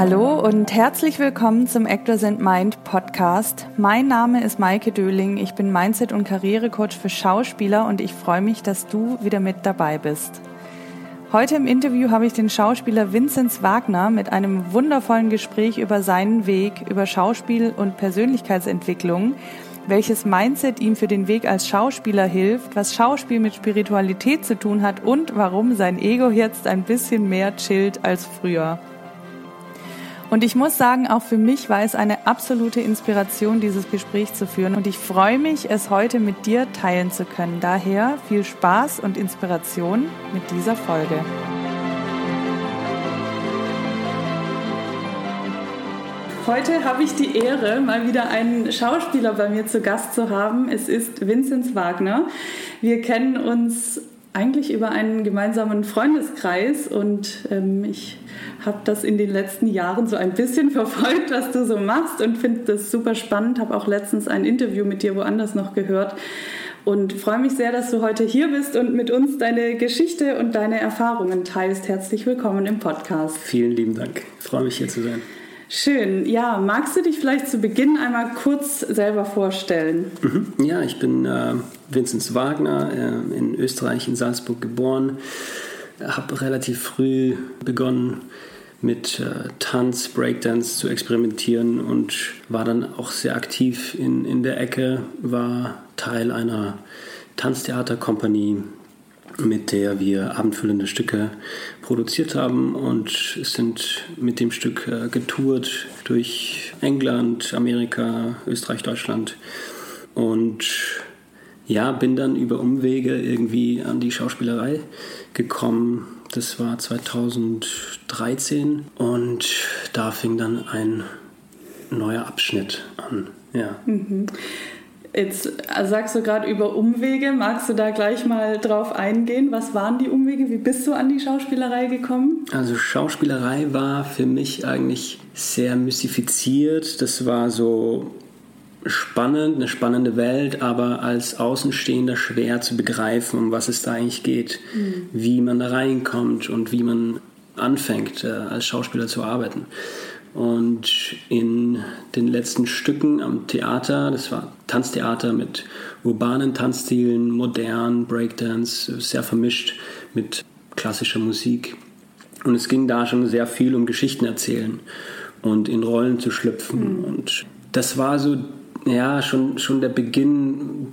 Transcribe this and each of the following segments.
Hallo und herzlich willkommen zum Actors and Mind Podcast. Mein Name ist Maike Döling. Ich bin Mindset- und Karrierecoach für Schauspieler und ich freue mich, dass du wieder mit dabei bist. Heute im Interview habe ich den Schauspieler Vinzenz Wagner mit einem wundervollen Gespräch über seinen Weg, über Schauspiel und Persönlichkeitsentwicklung, welches Mindset ihm für den Weg als Schauspieler hilft, was Schauspiel mit Spiritualität zu tun hat und warum sein Ego jetzt ein bisschen mehr chillt als früher. Und ich muss sagen, auch für mich war es eine absolute Inspiration, dieses Gespräch zu führen. Und ich freue mich, es heute mit dir teilen zu können. Daher viel Spaß und Inspiration mit dieser Folge. Heute habe ich die Ehre, mal wieder einen Schauspieler bei mir zu Gast zu haben. Es ist Vinzenz Wagner. Wir kennen uns eigentlich über einen gemeinsamen Freundeskreis und ähm, ich habe das in den letzten Jahren so ein bisschen verfolgt, was du so machst und finde das super spannend. Habe auch letztens ein Interview mit dir woanders noch gehört und freue mich sehr, dass du heute hier bist und mit uns deine Geschichte und deine Erfahrungen teilst. Herzlich willkommen im Podcast. Vielen lieben Dank. Ich freue mich hier zu sein. Schön. Ja, magst du dich vielleicht zu Beginn einmal kurz selber vorstellen? Mhm. Ja, ich bin äh, Vinzenz Wagner, äh, in Österreich, in Salzburg geboren. Habe relativ früh begonnen, mit äh, Tanz, Breakdance zu experimentieren und war dann auch sehr aktiv in, in der Ecke, war Teil einer Tanztheaterkompanie, mit der wir abendfüllende Stücke produziert haben und sind mit dem Stück äh, getourt durch England, Amerika, Österreich, Deutschland und ja, bin dann über Umwege irgendwie an die Schauspielerei gekommen das war 2013 und da fing dann ein neuer Abschnitt an. Ja. Mhm. Jetzt sagst du gerade über Umwege. Magst du da gleich mal drauf eingehen? Was waren die Umwege? Wie bist du an die Schauspielerei gekommen? Also Schauspielerei war für mich eigentlich sehr mystifiziert. Das war so spannend, eine spannende Welt, aber als Außenstehender schwer zu begreifen, um was es da eigentlich geht, mhm. wie man da reinkommt und wie man anfängt, äh, als Schauspieler zu arbeiten. Und in den letzten Stücken am Theater, das war Tanztheater mit urbanen Tanzstilen, modern, Breakdance, sehr vermischt mit klassischer Musik. Und es ging da schon sehr viel um Geschichten erzählen und in Rollen zu schlüpfen. Mhm. Und das war so ja, schon, schon der Beginn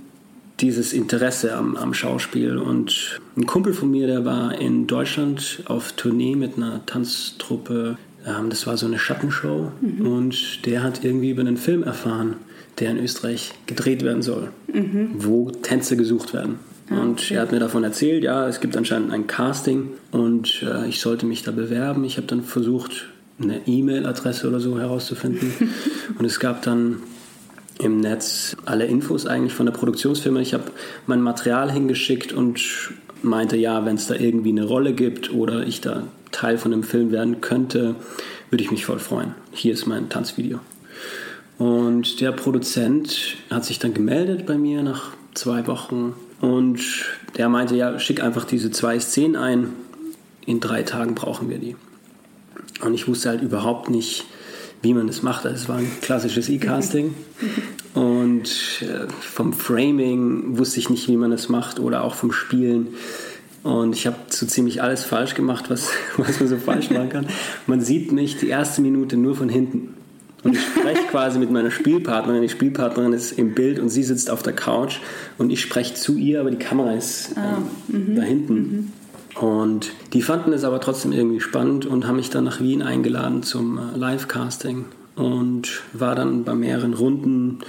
dieses Interesse am, am Schauspiel. Und ein Kumpel von mir, der war in Deutschland auf Tournee mit einer Tanztruppe. Ähm, das war so eine Schattenshow. Mhm. Und der hat irgendwie über einen Film erfahren, der in Österreich gedreht werden soll, mhm. wo Tänze gesucht werden. Ah, und okay. er hat mir davon erzählt, ja, es gibt anscheinend ein Casting und äh, ich sollte mich da bewerben. Ich habe dann versucht, eine E-Mail-Adresse oder so herauszufinden. und es gab dann im Netz alle Infos eigentlich von der Produktionsfirma. Ich habe mein Material hingeschickt und meinte, ja, wenn es da irgendwie eine Rolle gibt oder ich da Teil von dem Film werden könnte, würde ich mich voll freuen. Hier ist mein Tanzvideo. Und der Produzent hat sich dann gemeldet bei mir nach zwei Wochen und der meinte, ja, schick einfach diese zwei Szenen ein. In drei Tagen brauchen wir die. Und ich wusste halt überhaupt nicht, wie man es macht. Es war ein klassisches E-Casting und äh, vom Framing wusste ich nicht, wie man es macht oder auch vom Spielen. Und ich habe so ziemlich alles falsch gemacht, was, was man so falsch machen kann. Man sieht mich die erste Minute nur von hinten. Und ich spreche quasi mit meiner Spielpartnerin. Die Spielpartnerin ist im Bild und sie sitzt auf der Couch und ich spreche zu ihr, aber die Kamera ist ah, ähm, da hinten. Und die fanden es aber trotzdem irgendwie spannend und haben mich dann nach Wien eingeladen zum äh, Live-Casting und war dann bei mehreren Runden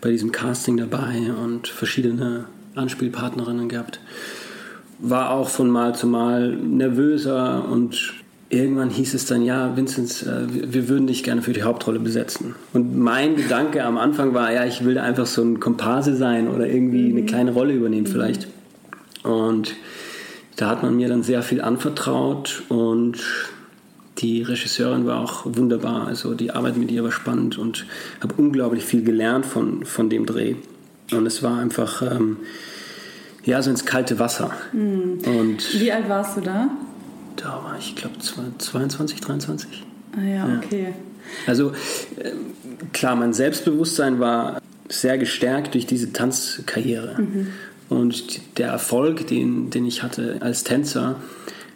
bei diesem Casting dabei und verschiedene Anspielpartnerinnen gehabt. War auch von Mal zu Mal nervöser und irgendwann hieß es dann, ja, Vinzenz, äh, wir würden dich gerne für die Hauptrolle besetzen. Und mein Gedanke am Anfang war, ja, ich will einfach so ein Komparse sein oder irgendwie eine mhm. kleine Rolle übernehmen vielleicht. Und da hat man mir dann sehr viel anvertraut und die Regisseurin war auch wunderbar. Also die Arbeit mit ihr war spannend und habe unglaublich viel gelernt von, von dem Dreh. Und es war einfach, ähm, ja, so ins kalte Wasser. Mhm. Und Wie alt warst du da? Da war ich, glaube 22, 23. Ah ja, okay. Also äh, klar, mein Selbstbewusstsein war sehr gestärkt durch diese Tanzkarriere. Mhm. Und der Erfolg, den, den ich hatte als Tänzer,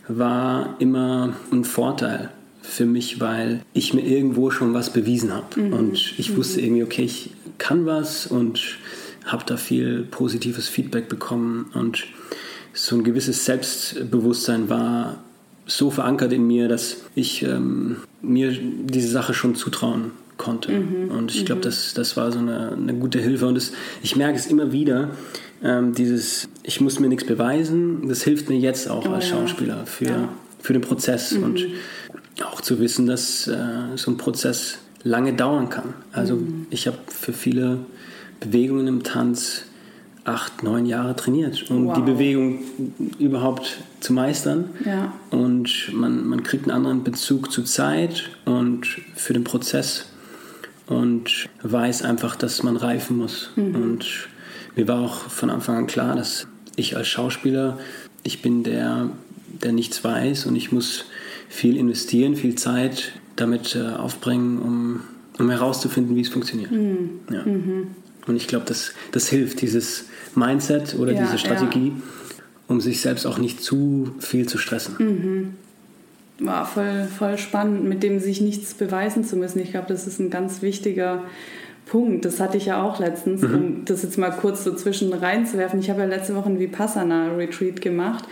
war immer ein Vorteil für mich, weil ich mir irgendwo schon was bewiesen habe. Mhm. Und ich wusste mhm. irgendwie, okay, ich kann was und habe da viel positives Feedback bekommen. Und so ein gewisses Selbstbewusstsein war so verankert in mir, dass ich ähm, mir diese Sache schon zutrauen konnte. Mhm. Und ich glaube, mhm. das, das war so eine, eine gute Hilfe. Und das, ich merke es immer wieder, ähm, dieses, ich muss mir nichts beweisen, das hilft mir jetzt auch oh, als Schauspieler für, ja. für den Prozess mhm. und auch zu wissen, dass äh, so ein Prozess lange dauern kann. Also mhm. ich habe für viele Bewegungen im Tanz acht, neun Jahre trainiert, um wow. die Bewegung überhaupt zu meistern. Ja. Und man, man kriegt einen anderen Bezug zur Zeit und für den Prozess und weiß einfach, dass man reifen muss. Mhm. Und mir war auch von Anfang an klar, dass ich als Schauspieler, ich bin der, der nichts weiß und ich muss viel investieren, viel Zeit damit äh, aufbringen, um, um herauszufinden, wie es funktioniert. Mhm. Ja. Mhm. Und ich glaube, das, das hilft, dieses Mindset oder ja, diese Strategie, ja. um sich selbst auch nicht zu viel zu stressen. Mhm. War voll, voll spannend, mit dem sich nichts beweisen zu müssen. Ich glaube, das ist ein ganz wichtiger Punkt. Das hatte ich ja auch letztens, mhm. um das jetzt mal kurz so zwischen reinzuwerfen. Ich habe ja letzte Woche ein Vipassana-Retreat gemacht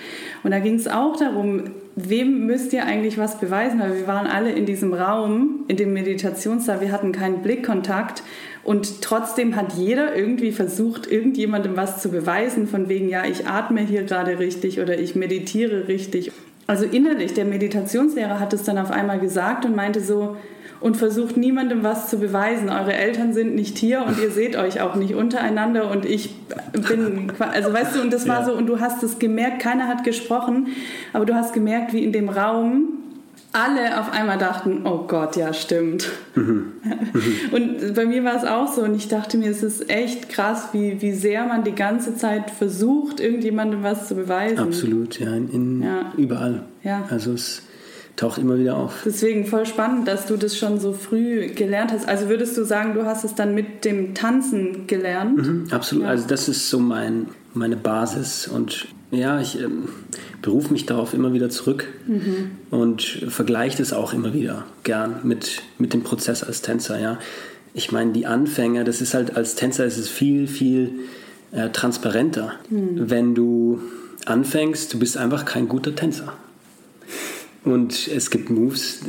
und da ging es auch darum, wem müsst ihr eigentlich was beweisen? Weil wir waren alle in diesem Raum, in dem Meditationssaal, wir hatten keinen Blickkontakt und trotzdem hat jeder irgendwie versucht, irgendjemandem was zu beweisen, von wegen, ja, ich atme hier gerade richtig oder ich meditiere richtig. Also innerlich, der Meditationslehrer hat es dann auf einmal gesagt und meinte so, und versucht niemandem was zu beweisen. Eure Eltern sind nicht hier und ihr seht euch auch nicht untereinander und ich bin, also weißt du, und das war ja. so, und du hast es gemerkt, keiner hat gesprochen, aber du hast gemerkt, wie in dem Raum alle auf einmal dachten, oh Gott, ja, stimmt. Mhm. Mhm. Und bei mir war es auch so und ich dachte mir, es ist echt krass, wie, wie sehr man die ganze Zeit versucht, irgendjemandem was zu beweisen. Absolut, ja, in, in ja. überall. Ja. Also es taucht immer wieder auf. Deswegen voll spannend, dass du das schon so früh gelernt hast. Also würdest du sagen, du hast es dann mit dem Tanzen gelernt? Mhm, absolut. Ja. Also das ist so mein, meine Basis und ja, ich ähm, berufe mich darauf immer wieder zurück mhm. und vergleiche das auch immer wieder gern mit, mit dem Prozess als Tänzer. Ja. Ich meine, die Anfänge, das ist halt als Tänzer ist es viel, viel äh, transparenter. Mhm. Wenn du anfängst, du bist einfach kein guter Tänzer. Und es gibt Moves,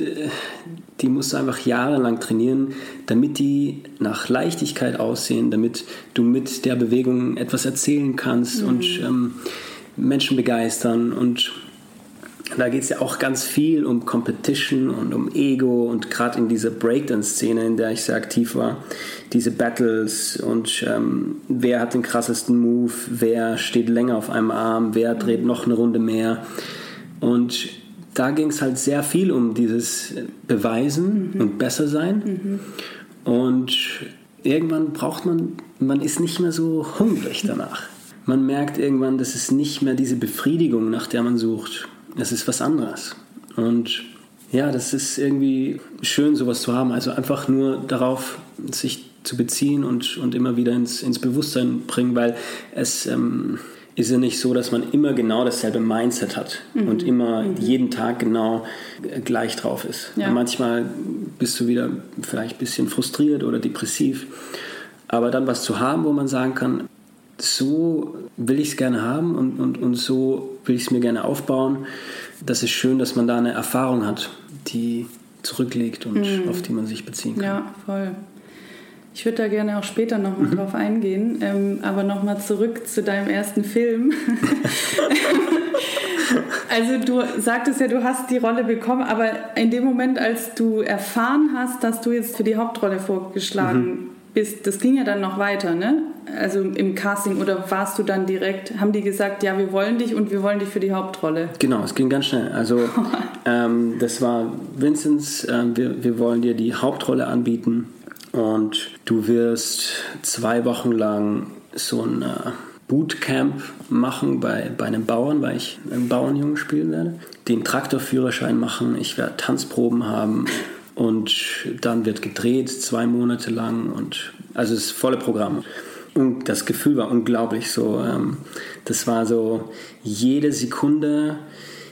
die musst du einfach jahrelang trainieren, damit die nach Leichtigkeit aussehen, damit du mit der Bewegung etwas erzählen kannst mhm. und ähm, Menschen begeistern. Und da geht es ja auch ganz viel um Competition und um Ego und gerade in dieser Breakdance-Szene, in der ich sehr aktiv war, diese Battles und ähm, wer hat den krassesten Move, wer steht länger auf einem Arm, wer dreht noch eine Runde mehr. Und da ging es halt sehr viel um dieses Beweisen mhm. und besser sein. Mhm. Und irgendwann braucht man, man ist nicht mehr so hungrig danach. Man merkt irgendwann, dass es nicht mehr diese Befriedigung, nach der man sucht. Es ist was anderes. Und ja, das ist irgendwie schön, sowas zu haben. Also einfach nur darauf sich zu beziehen und, und immer wieder ins, ins Bewusstsein bringen, weil es ähm, ist ja nicht so, dass man immer genau dasselbe Mindset hat mhm. und immer mhm. jeden Tag genau äh, gleich drauf ist. Ja. manchmal bist du wieder vielleicht ein bisschen frustriert oder depressiv. Aber dann was zu haben, wo man sagen kann, so will ich es gerne haben und, und, und so will ich es mir gerne aufbauen. Das ist schön, dass man da eine Erfahrung hat, die zurückliegt und mhm. auf die man sich beziehen kann. Ja, voll. Ich würde da gerne auch später nochmal mhm. drauf eingehen, ähm, aber nochmal zurück zu deinem ersten Film. also du sagtest ja, du hast die Rolle bekommen, aber in dem Moment, als du erfahren hast, dass du jetzt für die Hauptrolle vorgeschlagen mhm. bist, das ging ja dann noch weiter, ne? Also im Casting oder warst du dann direkt, haben die gesagt, ja, wir wollen dich und wir wollen dich für die Hauptrolle? Genau, es ging ganz schnell. Also ähm, das war Vinzenz, äh, wir, wir wollen dir die Hauptrolle anbieten und du wirst zwei Wochen lang so ein äh, Bootcamp machen bei, bei einem Bauern, weil ich einen Bauernjungen spielen werde. Den Traktorführerschein machen, ich werde Tanzproben haben und dann wird gedreht zwei Monate lang und also das volle Programm. Und das Gefühl war unglaublich so. Ähm, das war so jede Sekunde,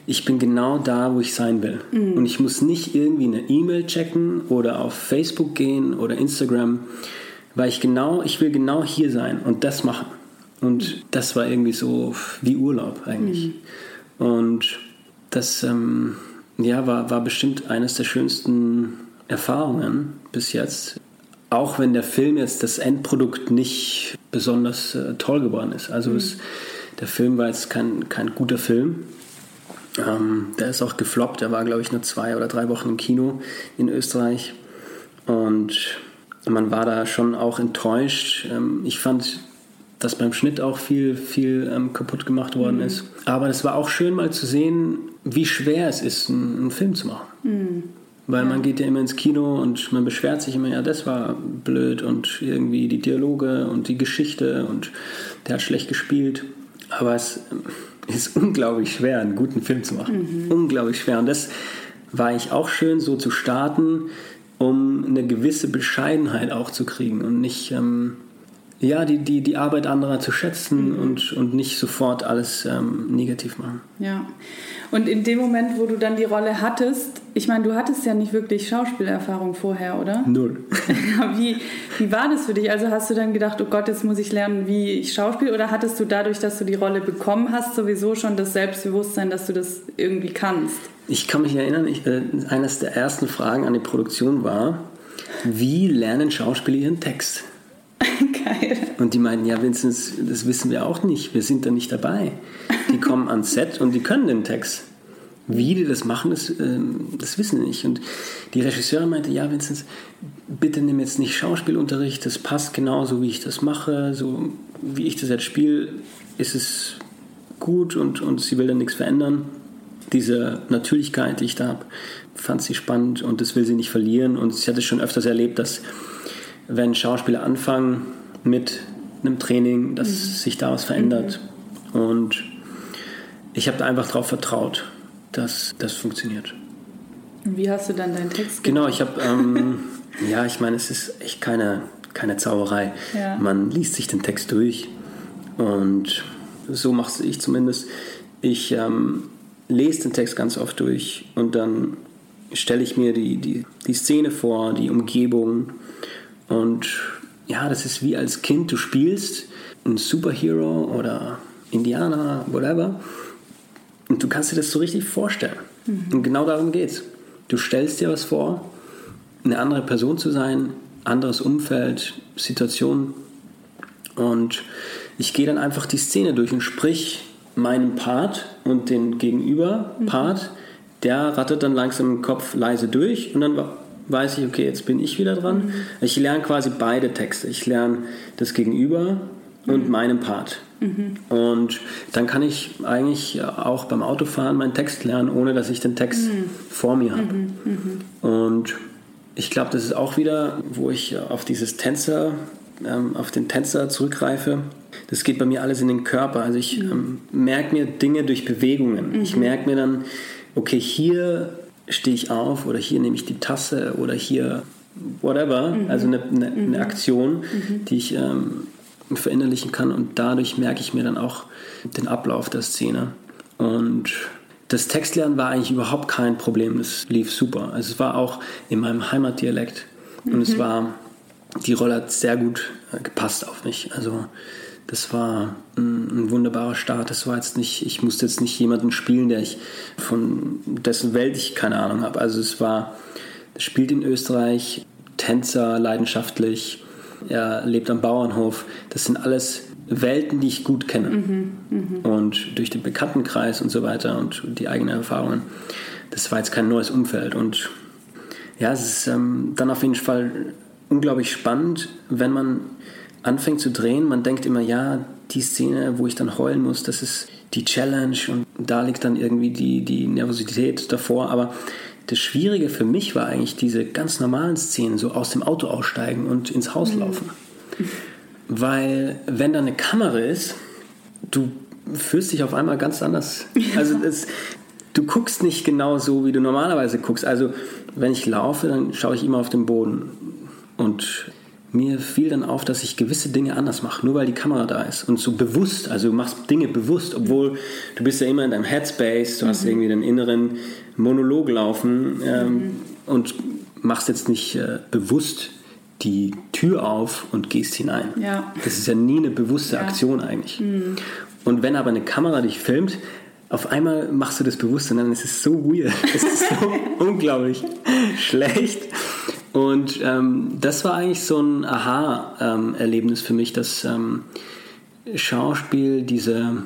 ich bin genau da, wo ich sein will. Mhm. Und ich muss nicht irgendwie eine E-Mail checken oder auf Facebook gehen oder Instagram, weil ich genau, ich will genau hier sein und das machen. Und das war irgendwie so wie Urlaub eigentlich. Mhm. Und das ähm, ja, war, war bestimmt eines der schönsten Erfahrungen bis jetzt. Auch wenn der Film jetzt das Endprodukt nicht besonders äh, toll geworden ist. Also mhm. es, der Film war jetzt kein, kein guter Film. Ähm, der ist auch gefloppt. Der war, glaube ich, nur zwei oder drei Wochen im Kino in Österreich. Und man war da schon auch enttäuscht. Ähm, ich fand, dass beim Schnitt auch viel, viel ähm, kaputt gemacht worden mhm. ist. Aber es war auch schön mal zu sehen, wie schwer es ist, einen, einen Film zu machen. Mhm. Weil ja. man geht ja immer ins Kino und man beschwert sich immer, ja, das war blöd und irgendwie die Dialoge und die Geschichte und der hat schlecht gespielt. Aber es ist unglaublich schwer, einen guten Film zu machen. Mhm. Unglaublich schwer. Und das war ich auch schön, so zu starten, um eine gewisse Bescheidenheit auch zu kriegen und nicht, ähm, ja, die, die, die Arbeit anderer zu schätzen mhm. und, und nicht sofort alles ähm, negativ machen. Ja. Und in dem Moment, wo du dann die Rolle hattest, ich meine, du hattest ja nicht wirklich Schauspielerfahrung vorher, oder? Null. wie, wie war das für dich? Also hast du dann gedacht, oh Gott, jetzt muss ich lernen, wie ich schauspiel? Oder hattest du dadurch, dass du die Rolle bekommen hast, sowieso schon das Selbstbewusstsein, dass du das irgendwie kannst? Ich kann mich erinnern, ich, äh, eines der ersten Fragen an die Produktion war, wie lernen Schauspieler ihren Text? Geil. Und die meinten, ja, Vinzenz, das wissen wir auch nicht. Wir sind da nicht dabei. Die kommen ans Set und die können den Text. Wie die das machen, das, ähm, das wissen wir nicht. Und die Regisseurin meinte, ja, Vinzenz, bitte nimm jetzt nicht Schauspielunterricht, das passt genauso, wie ich das mache. So wie ich das jetzt spiele, ist es gut und, und sie will dann nichts verändern. Diese Natürlichkeit, die ich da habe, fand sie spannend und das will sie nicht verlieren. Und sie hat es schon öfters erlebt, dass wenn Schauspieler anfangen mit einem Training, dass mhm. sich da was verändert. Mhm. Und ich habe da einfach darauf vertraut, dass das funktioniert. Und wie hast du dann deinen Text gemacht? Genau, ich habe, ähm, ja, ich meine, es ist echt keine, keine Zauberei. Ja. Man liest sich den Text durch und so mache ich zumindest. Ich ähm, lese den Text ganz oft durch und dann stelle ich mir die, die, die Szene vor, die Umgebung und ja, das ist wie als Kind, du spielst einen Superhero oder Indianer, whatever. Und du kannst dir das so richtig vorstellen. Mhm. Und genau darum geht's. Du stellst dir was vor, eine andere Person zu sein, anderes Umfeld, Situation. Und ich gehe dann einfach die Szene durch und sprich meinen Part und den Gegenüber-Part, mhm. der rattet dann langsam im Kopf leise durch und dann weiß ich, okay, jetzt bin ich wieder dran. Ich lerne quasi beide Texte. Ich lerne das Gegenüber und mhm. meinen Part. Mhm. Und dann kann ich eigentlich auch beim Autofahren meinen Text lernen, ohne dass ich den Text mhm. vor mir habe. Mhm. Mhm. Und ich glaube, das ist auch wieder, wo ich auf dieses Tänzer, ähm, auf den Tänzer zurückgreife. Das geht bei mir alles in den Körper. Also ich ähm, merke mir Dinge durch Bewegungen. Ich merke mir dann, okay, hier stehe ich auf oder hier nehme ich die Tasse oder hier whatever, mhm. also eine, eine, mhm. eine Aktion, mhm. die ich ähm, verinnerlichen kann und dadurch merke ich mir dann auch den Ablauf der Szene. Und das Textlernen war eigentlich überhaupt kein Problem, es lief super. Also es war auch in meinem Heimatdialekt und es mhm. war, die Rolle hat sehr gut äh, gepasst auf mich. Also das war ein, ein, wunderbarer Start. Das war jetzt nicht, ich musste jetzt nicht jemanden spielen, der ich von dessen Welt ich keine Ahnung habe. Also es war, das spielt in Österreich, Tänzer, leidenschaftlich, er lebt am Bauernhof. Das sind alles Welten, die ich gut kenne. Mhm, mh. Und durch den Bekanntenkreis und so weiter und die eigenen Erfahrungen. Das war jetzt kein neues Umfeld. Und ja, es ist ähm, dann auf jeden Fall unglaublich spannend, wenn man anfängt zu drehen, man denkt immer, ja, die Szene, wo ich dann heulen muss, das ist die Challenge und da liegt dann irgendwie die, die Nervosität davor. Aber das Schwierige für mich war eigentlich diese ganz normalen Szenen, so aus dem Auto aussteigen und ins Haus mhm. laufen. Weil wenn da eine Kamera ist, du fühlst dich auf einmal ganz anders. Ja. Also das, du guckst nicht genau so, wie du normalerweise guckst. Also wenn ich laufe, dann schaue ich immer auf den Boden. Und mir fiel dann auf, dass ich gewisse Dinge anders mache, nur weil die Kamera da ist. Und so bewusst, also du machst Dinge bewusst, obwohl du bist ja immer in deinem Headspace, du mhm. hast irgendwie den inneren Monolog laufen ähm, mhm. und machst jetzt nicht äh, bewusst die Tür auf und gehst hinein. Ja. Das ist ja nie eine bewusste ja. Aktion eigentlich. Mhm. Und wenn aber eine Kamera dich filmt, auf einmal machst du das bewusst und dann ist es so weird. Es ist so unglaublich schlecht. Und ähm, das war eigentlich so ein Aha-Erlebnis für mich, dass ähm, Schauspiel diese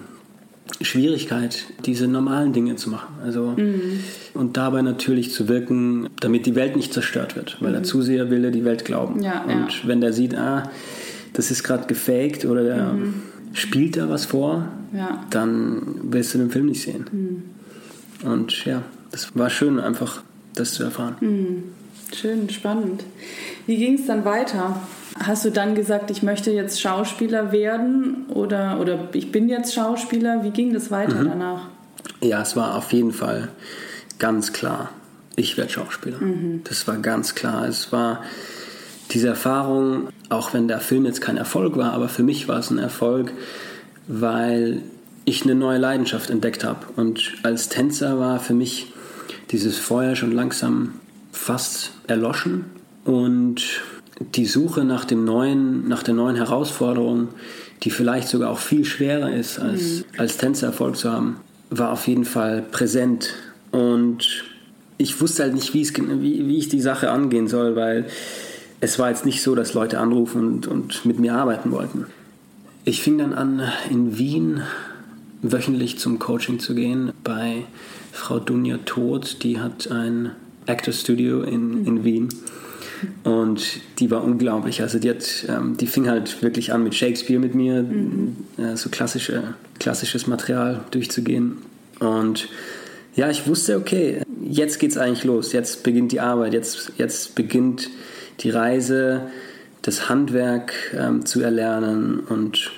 Schwierigkeit, diese normalen Dinge zu machen. Also mhm. und dabei natürlich zu wirken, damit die Welt nicht zerstört wird, weil mhm. der Zuseher will die Welt glauben. Ja, und ja. wenn der sieht, ah, das ist gerade gefaked oder der mhm. spielt da was vor, ja. dann willst du den Film nicht sehen. Mhm. Und ja, das war schön, einfach das zu erfahren. Schön, spannend. Wie ging es dann weiter? Hast du dann gesagt, ich möchte jetzt Schauspieler werden oder, oder ich bin jetzt Schauspieler? Wie ging das weiter mhm. danach? Ja, es war auf jeden Fall ganz klar, ich werde Schauspieler. Mhm. Das war ganz klar. Es war diese Erfahrung, auch wenn der Film jetzt kein Erfolg war, aber für mich war es ein Erfolg, weil ich eine neue Leidenschaft entdeckt habe. Und als Tänzer war für mich dieses Feuer schon langsam fast erloschen und die Suche nach dem neuen, nach der neuen Herausforderung, die vielleicht sogar auch viel schwerer ist, als, mhm. als Tänzer Erfolg zu haben, war auf jeden Fall präsent. Und ich wusste halt nicht, wie, es, wie, wie ich die Sache angehen soll, weil es war jetzt nicht so, dass Leute anrufen und, und mit mir arbeiten wollten. Ich fing dann an, in Wien wöchentlich zum Coaching zu gehen bei Frau Dunja Todt. Die hat ein Actor Studio in, in Wien. Und die war unglaublich. Also die, hat, ähm, die fing halt wirklich an mit Shakespeare mit mir, mhm. äh, so klassische, klassisches Material durchzugehen. Und ja, ich wusste, okay, jetzt geht's eigentlich los. Jetzt beginnt die Arbeit. Jetzt, jetzt beginnt die Reise, das Handwerk ähm, zu erlernen und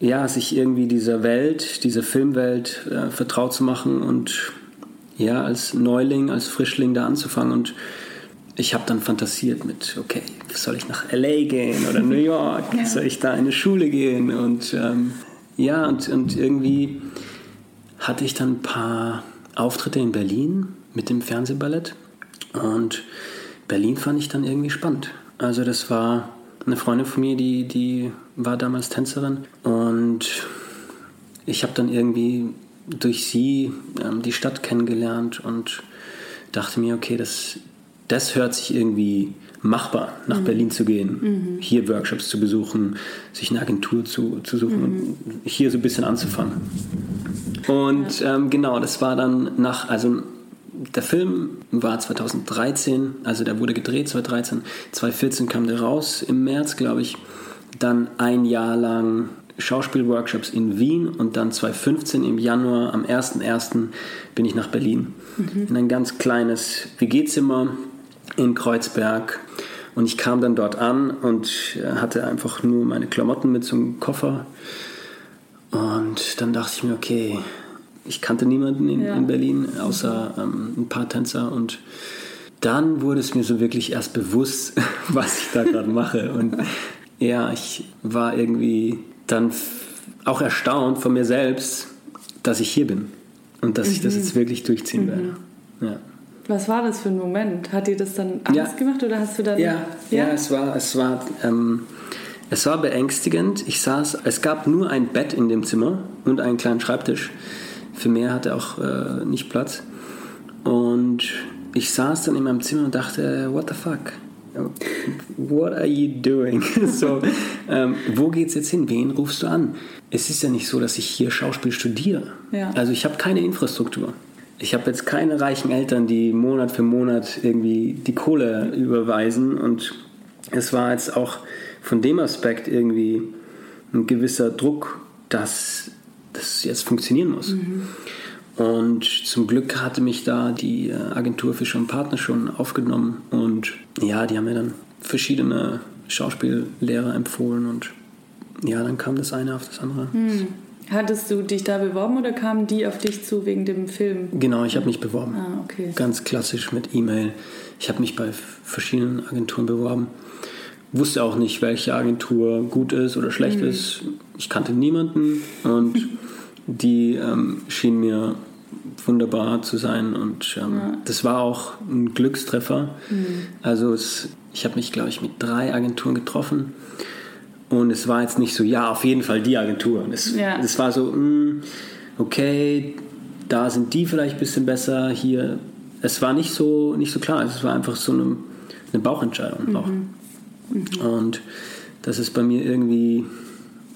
ja, sich irgendwie dieser Welt, dieser Filmwelt äh, vertraut zu machen und ja, als Neuling, als Frischling da anzufangen. Und ich habe dann fantasiert mit, okay, soll ich nach LA gehen oder New York? ja. Soll ich da in eine Schule gehen? Und ähm, ja, und, und irgendwie hatte ich dann ein paar Auftritte in Berlin mit dem Fernsehballett. Und Berlin fand ich dann irgendwie spannend. Also das war eine Freundin von mir, die, die war damals Tänzerin. Und ich habe dann irgendwie durch sie ähm, die Stadt kennengelernt und dachte mir, okay, das, das hört sich irgendwie machbar, nach mhm. Berlin zu gehen, mhm. hier Workshops zu besuchen, sich eine Agentur zu, zu suchen mhm. und hier so ein bisschen anzufangen. Und ja. ähm, genau, das war dann nach, also der Film war 2013, also der wurde gedreht 2013, 2014 kam der raus im März, glaube ich. Dann ein Jahr lang Schauspielworkshops in Wien und dann 2015 im Januar, am 1.1. bin ich nach Berlin. Mhm. In ein ganz kleines WG-Zimmer in Kreuzberg. Und ich kam dann dort an und äh, hatte einfach nur meine Klamotten mit so einem Koffer. Und dann dachte ich mir, okay, ich kannte niemanden in, ja. in Berlin, außer ähm, ein paar Tänzer. Und dann wurde es mir so wirklich erst bewusst, was ich da gerade mache. Und ja, ich war irgendwie dann auch erstaunt von mir selbst, dass ich hier bin und dass mhm. ich das mhm. jetzt wirklich durchziehen mhm. werde. Ja. Was war das für ein Moment? Hat dir das dann Angst ja. gemacht oder hast du dann. Ja, ja? ja es war, es war, ähm, es war beängstigend. Ich saß, es gab nur ein Bett in dem Zimmer und einen kleinen Schreibtisch. Für mehr hatte auch äh, nicht Platz. Und ich saß dann in meinem Zimmer und dachte, what the fuck? What are you doing? so, ähm, wo geht's jetzt hin? Wen rufst du an? Es ist ja nicht so, dass ich hier Schauspiel studiere. Ja. Also ich habe keine Infrastruktur. Ich habe jetzt keine reichen Eltern, die Monat für Monat irgendwie die Kohle überweisen. Und es war jetzt auch von dem Aspekt irgendwie ein gewisser Druck, dass das jetzt funktionieren muss. Mhm. Und zum Glück hatte mich da die äh, Agentur Fischer und Partner schon aufgenommen. Und ja, die haben mir dann verschiedene Schauspiellehrer empfohlen. Und ja, dann kam das eine auf das andere. Hm. Hattest du dich da beworben oder kamen die auf dich zu wegen dem Film? Genau, ich habe mich beworben. Ah, okay. Ganz klassisch mit E-Mail. Ich habe mich bei verschiedenen Agenturen beworben. Wusste auch nicht, welche Agentur gut ist oder schlecht Mhm. ist. Ich kannte niemanden und die ähm, schien mir wunderbar zu sein und ähm, Ja. das war auch ein Glückstreffer. Mhm. Also es, ich habe mich, glaube ich, mit drei Agenturen getroffen und es war jetzt nicht so, ja, auf jeden Fall die Agentur. Es, Ja. es war so, mh, okay, da sind die vielleicht ein bisschen besser, hier. Es war nicht so, nicht so klar, es war einfach so eine, eine Bauchentscheidung auch. Und das ist bei mir irgendwie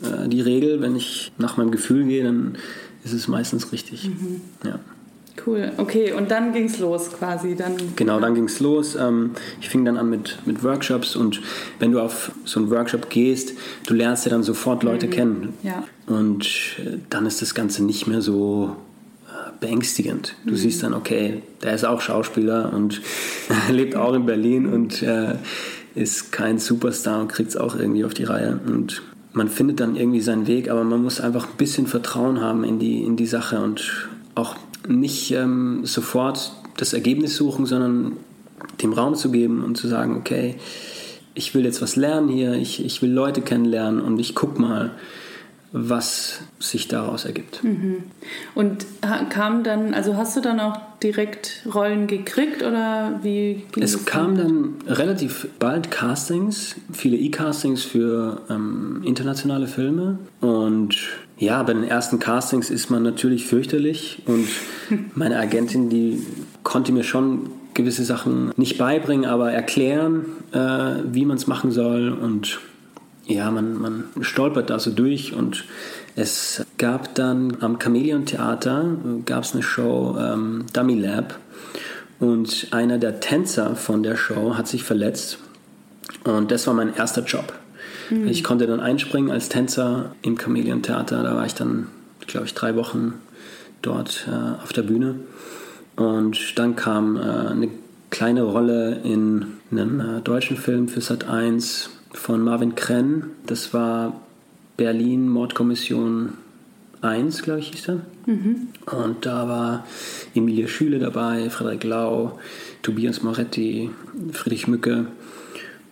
äh, die Regel, wenn ich nach meinem Gefühl gehe, dann ist es meistens richtig. Ja. Cool. Okay, und dann ging's los quasi. Dann Genau, dann ging es los. Ähm, Ich fing dann an mit, mit Workshops und wenn du auf so einen Workshop gehst, du lernst ja dann sofort Leute kennen. Ja. Und äh, dann ist das Ganze nicht mehr so äh, beängstigend. Du siehst dann, okay, der ist auch Schauspieler und lebt auch in Berlin und äh, ist kein Superstar und kriegt es auch irgendwie auf die Reihe. Und man findet dann irgendwie seinen Weg, aber man muss einfach ein bisschen Vertrauen haben in die, in die Sache und auch nicht ähm, sofort das Ergebnis suchen, sondern dem Raum zu geben und zu sagen, okay, ich will jetzt was lernen hier, ich, ich will Leute kennenlernen und ich guck mal, was sich daraus ergibt. Und ha- kam dann, also hast du dann auch direkt Rollen gekriegt oder wie ging Es das kam dann relativ bald Castings, viele E-Castings für ähm, internationale Filme. Und ja, bei den ersten Castings ist man natürlich fürchterlich. Und meine Agentin, die konnte mir schon gewisse Sachen nicht beibringen, aber erklären, äh, wie man es machen soll. Und ja, man, man stolpert da so durch und es gab dann am Chameleon Theater gab es eine Show ähm, Dummy Lab. Und einer der Tänzer von der Show hat sich verletzt und das war mein erster Job. Ich konnte dann einspringen als Tänzer im Chameleon Theater, da war ich dann, glaube ich, drei Wochen dort äh, auf der Bühne. Und dann kam äh, eine kleine Rolle in einem äh, deutschen Film für Sat 1 von Marvin Krenn. Das war Berlin Mordkommission 1, glaube ich, hieß der. Und da war Emilia Schüle dabei, Frederik Lau, Tobias Moretti, Friedrich Mücke.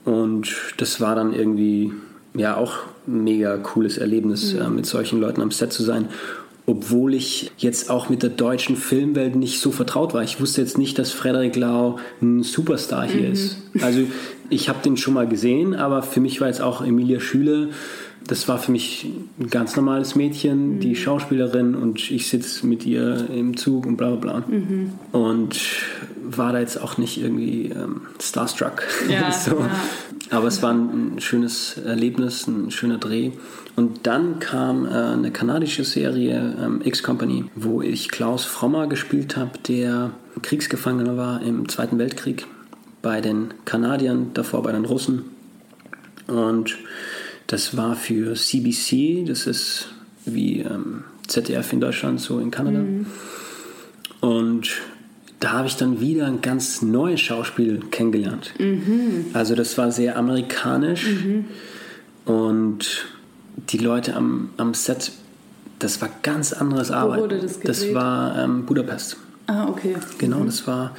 Und das war dann irgendwie ja auch ein mega cooles Erlebnis, äh, mit solchen Leuten am Set zu sein. Obwohl ich jetzt auch mit der deutschen Filmwelt nicht so vertraut war. Ich wusste jetzt nicht, dass Frederik Lau ein Superstar hier ist. Also ich habe den schon mal gesehen, aber für mich war jetzt auch Emilia Schüle, das war für mich ein ganz normales Mädchen, die Schauspielerin und ich sitze mit ihr im Zug und bla bla bla. Und war da jetzt auch nicht irgendwie ähm, starstruck. Ja, so. ja. Aber es war ein schönes Erlebnis, ein schöner Dreh. Und dann kam äh, eine kanadische Serie, ähm, X-Company, wo ich Klaus Frommer gespielt habe, der Kriegsgefangener war im Zweiten Weltkrieg bei den Kanadiern, davor bei den Russen. Und das war für CBC, das ist wie ähm, ZDF in Deutschland, so in Kanada. Und da habe ich dann wieder ein ganz neues Schauspiel kennengelernt. Also das war sehr amerikanisch und die Leute am, am Set, das war ganz anderes Arbeiten. wurde das gedreht? war ähm, Budapest. Ah, okay. Genau, das war,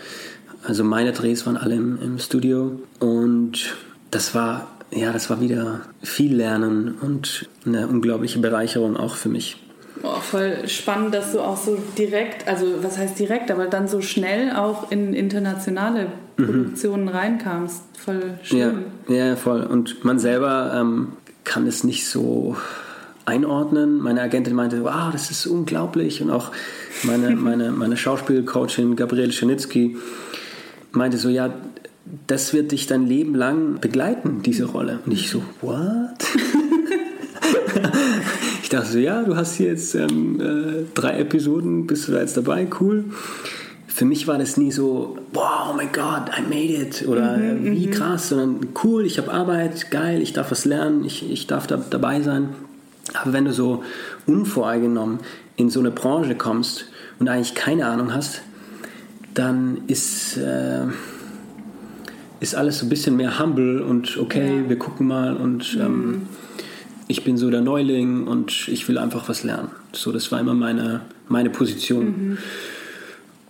also meine Drehs waren alle im, im Studio und das war, ja, das war wieder viel Lernen und eine unglaubliche Bereicherung auch für mich. Boah, voll spannend, dass du auch so direkt, also was heißt direkt, aber dann so schnell auch in internationale Produktionen reinkamst. Voll schön. Ja, ja, voll. Und man selber ähm, kann es nicht so einordnen. Meine Agentin meinte, wow, das ist unglaublich. Und auch meine, meine, meine Schauspielcoachin Gabriele Schanitzky meinte so, ja, das wird dich dein Leben lang begleiten, diese Rolle. Und ich so, what? ich dachte so, ja, du hast hier jetzt ähm, äh, drei Episoden, bist du da jetzt dabei, cool. Für mich war das nie so, wow, oh mein Gott, I made it oder äh, wie krass, sondern cool, ich habe Arbeit, geil, ich darf was lernen, ich, ich darf da dabei sein. Aber wenn du so unvoreingenommen in so eine Branche kommst und eigentlich keine Ahnung hast, dann ist, äh, ist alles so ein bisschen mehr humble und okay, Ja. wir gucken mal und ähm, ich bin so der Neuling und ich will einfach was lernen. So, das war immer meine, meine Position. Mhm.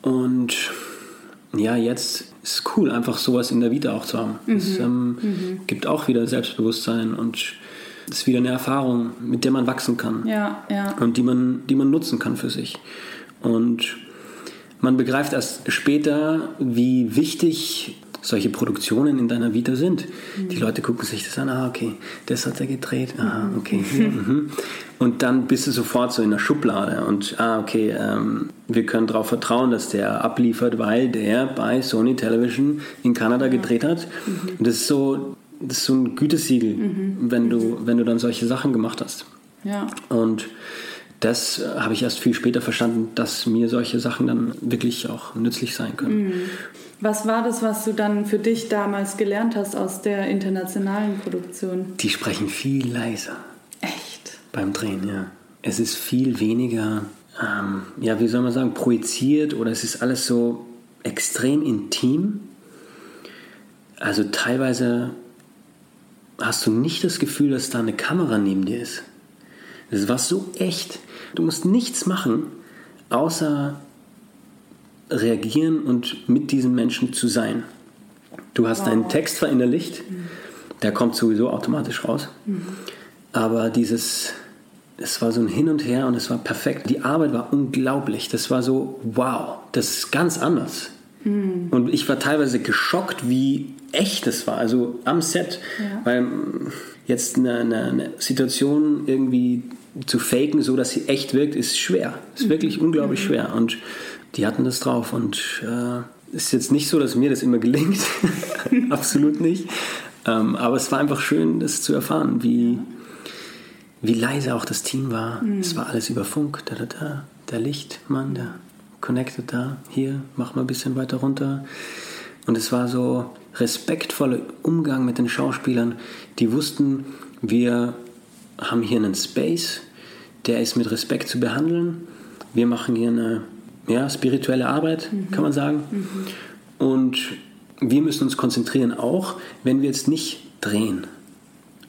Und ja, jetzt ist es cool, einfach sowas in der Vita auch zu haben. Mhm. Es ähm, mhm. gibt auch wieder Selbstbewusstsein und es ist wieder eine Erfahrung, mit der man wachsen kann. Ja, ja. Und die man, die man nutzen kann für sich. Und man begreift erst später, wie wichtig solche Produktionen in deiner Vita sind. Mhm. Die Leute gucken sich das an, ah, okay, das hat er gedreht, ah, okay. Mhm. Und dann bist du sofort so in der Schublade und, ah, okay, ähm, wir können darauf vertrauen, dass der abliefert, weil der bei Sony Television in Kanada gedreht hat. Mhm. Und das ist so, das ist so ein Gütesiegel, mhm. wenn, du, wenn du dann solche Sachen gemacht hast. Ja. Und das habe ich erst viel später verstanden, dass mir solche Sachen dann wirklich auch nützlich sein können. Mhm. Was war das, was du dann für dich damals gelernt hast aus der internationalen Produktion? Die sprechen viel leiser. Echt? Beim Drehen, ja. Es ist viel weniger, ähm, ja, wie soll man sagen, projiziert oder es ist alles so extrem intim. Also teilweise hast du nicht das Gefühl, dass da eine Kamera neben dir ist. Es war so echt. Du musst nichts machen, außer reagieren und mit diesen Menschen zu sein. Du hast wow. einen Text verinnerlicht, der kommt sowieso automatisch raus. Mhm. Aber dieses, es war so ein Hin und Her und es war perfekt. Die Arbeit war unglaublich. Das war so, wow, das ist ganz anders. Mhm. Und ich war teilweise geschockt, wie echt es war. Also am Set, ja. weil jetzt eine, eine, eine, Situation irgendwie zu faken, so dass sie echt wirkt, ist schwer. Ist wirklich mhm. unglaublich mhm. schwer. Und die hatten das drauf und äh, ist jetzt nicht so, dass mir das immer gelingt. Absolut nicht. Ähm, aber es war einfach schön, das zu erfahren, wie, wie leise auch das Team war. Mhm. Es war alles über Funk. Da, da, da. Der Lichtmann, der connected da. Hier, mach mal ein bisschen weiter runter. Und es war so respektvoller Umgang mit den Schauspielern. Die wussten, wir haben hier einen Space, der ist mit Respekt zu behandeln. Wir machen hier eine ja, spirituelle Arbeit, mhm. kann man sagen. Mhm. Und wir müssen uns konzentrieren, auch wenn wir jetzt nicht drehen.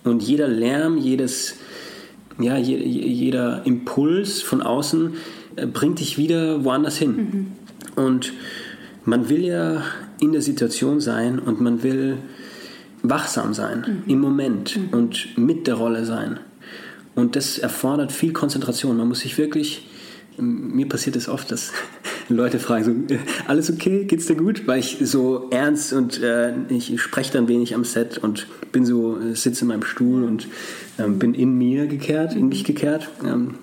Und jeder Lärm, jedes, ja, jeder Impuls von außen äh, bringt dich wieder woanders hin. Mhm. Und man will ja in der Situation sein und man will wachsam sein mhm. im Moment mhm. und mit der Rolle sein. Und das erfordert viel Konzentration. Man muss sich wirklich mir passiert es das oft, dass Leute fragen so, äh, alles okay, geht's dir gut? Weil ich so ernst und äh, ich spreche dann wenig am Set und bin so, äh, sitze in meinem Stuhl und ähm, bin in mir gekehrt, in mich gekehrt. Ähm,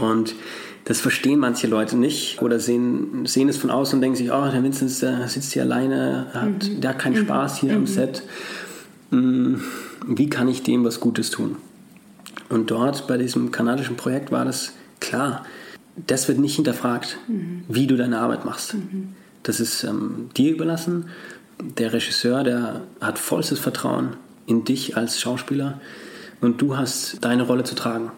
und das verstehen manche Leute nicht oder sehen, sehen es von außen und denken sich, oh, der Vincent sitzt hier alleine, hat, mhm. hat keinen mhm. Spaß hier mhm. am Set. Mhm. Wie kann ich dem was Gutes tun? Und dort bei diesem kanadischen Projekt war das klar das wird nicht hinterfragt, mhm. wie du deine Arbeit machst. Mhm. Das ist ähm, dir überlassen. Der Regisseur, der hat vollstes Vertrauen in dich als Schauspieler und du hast deine Rolle zu tragen.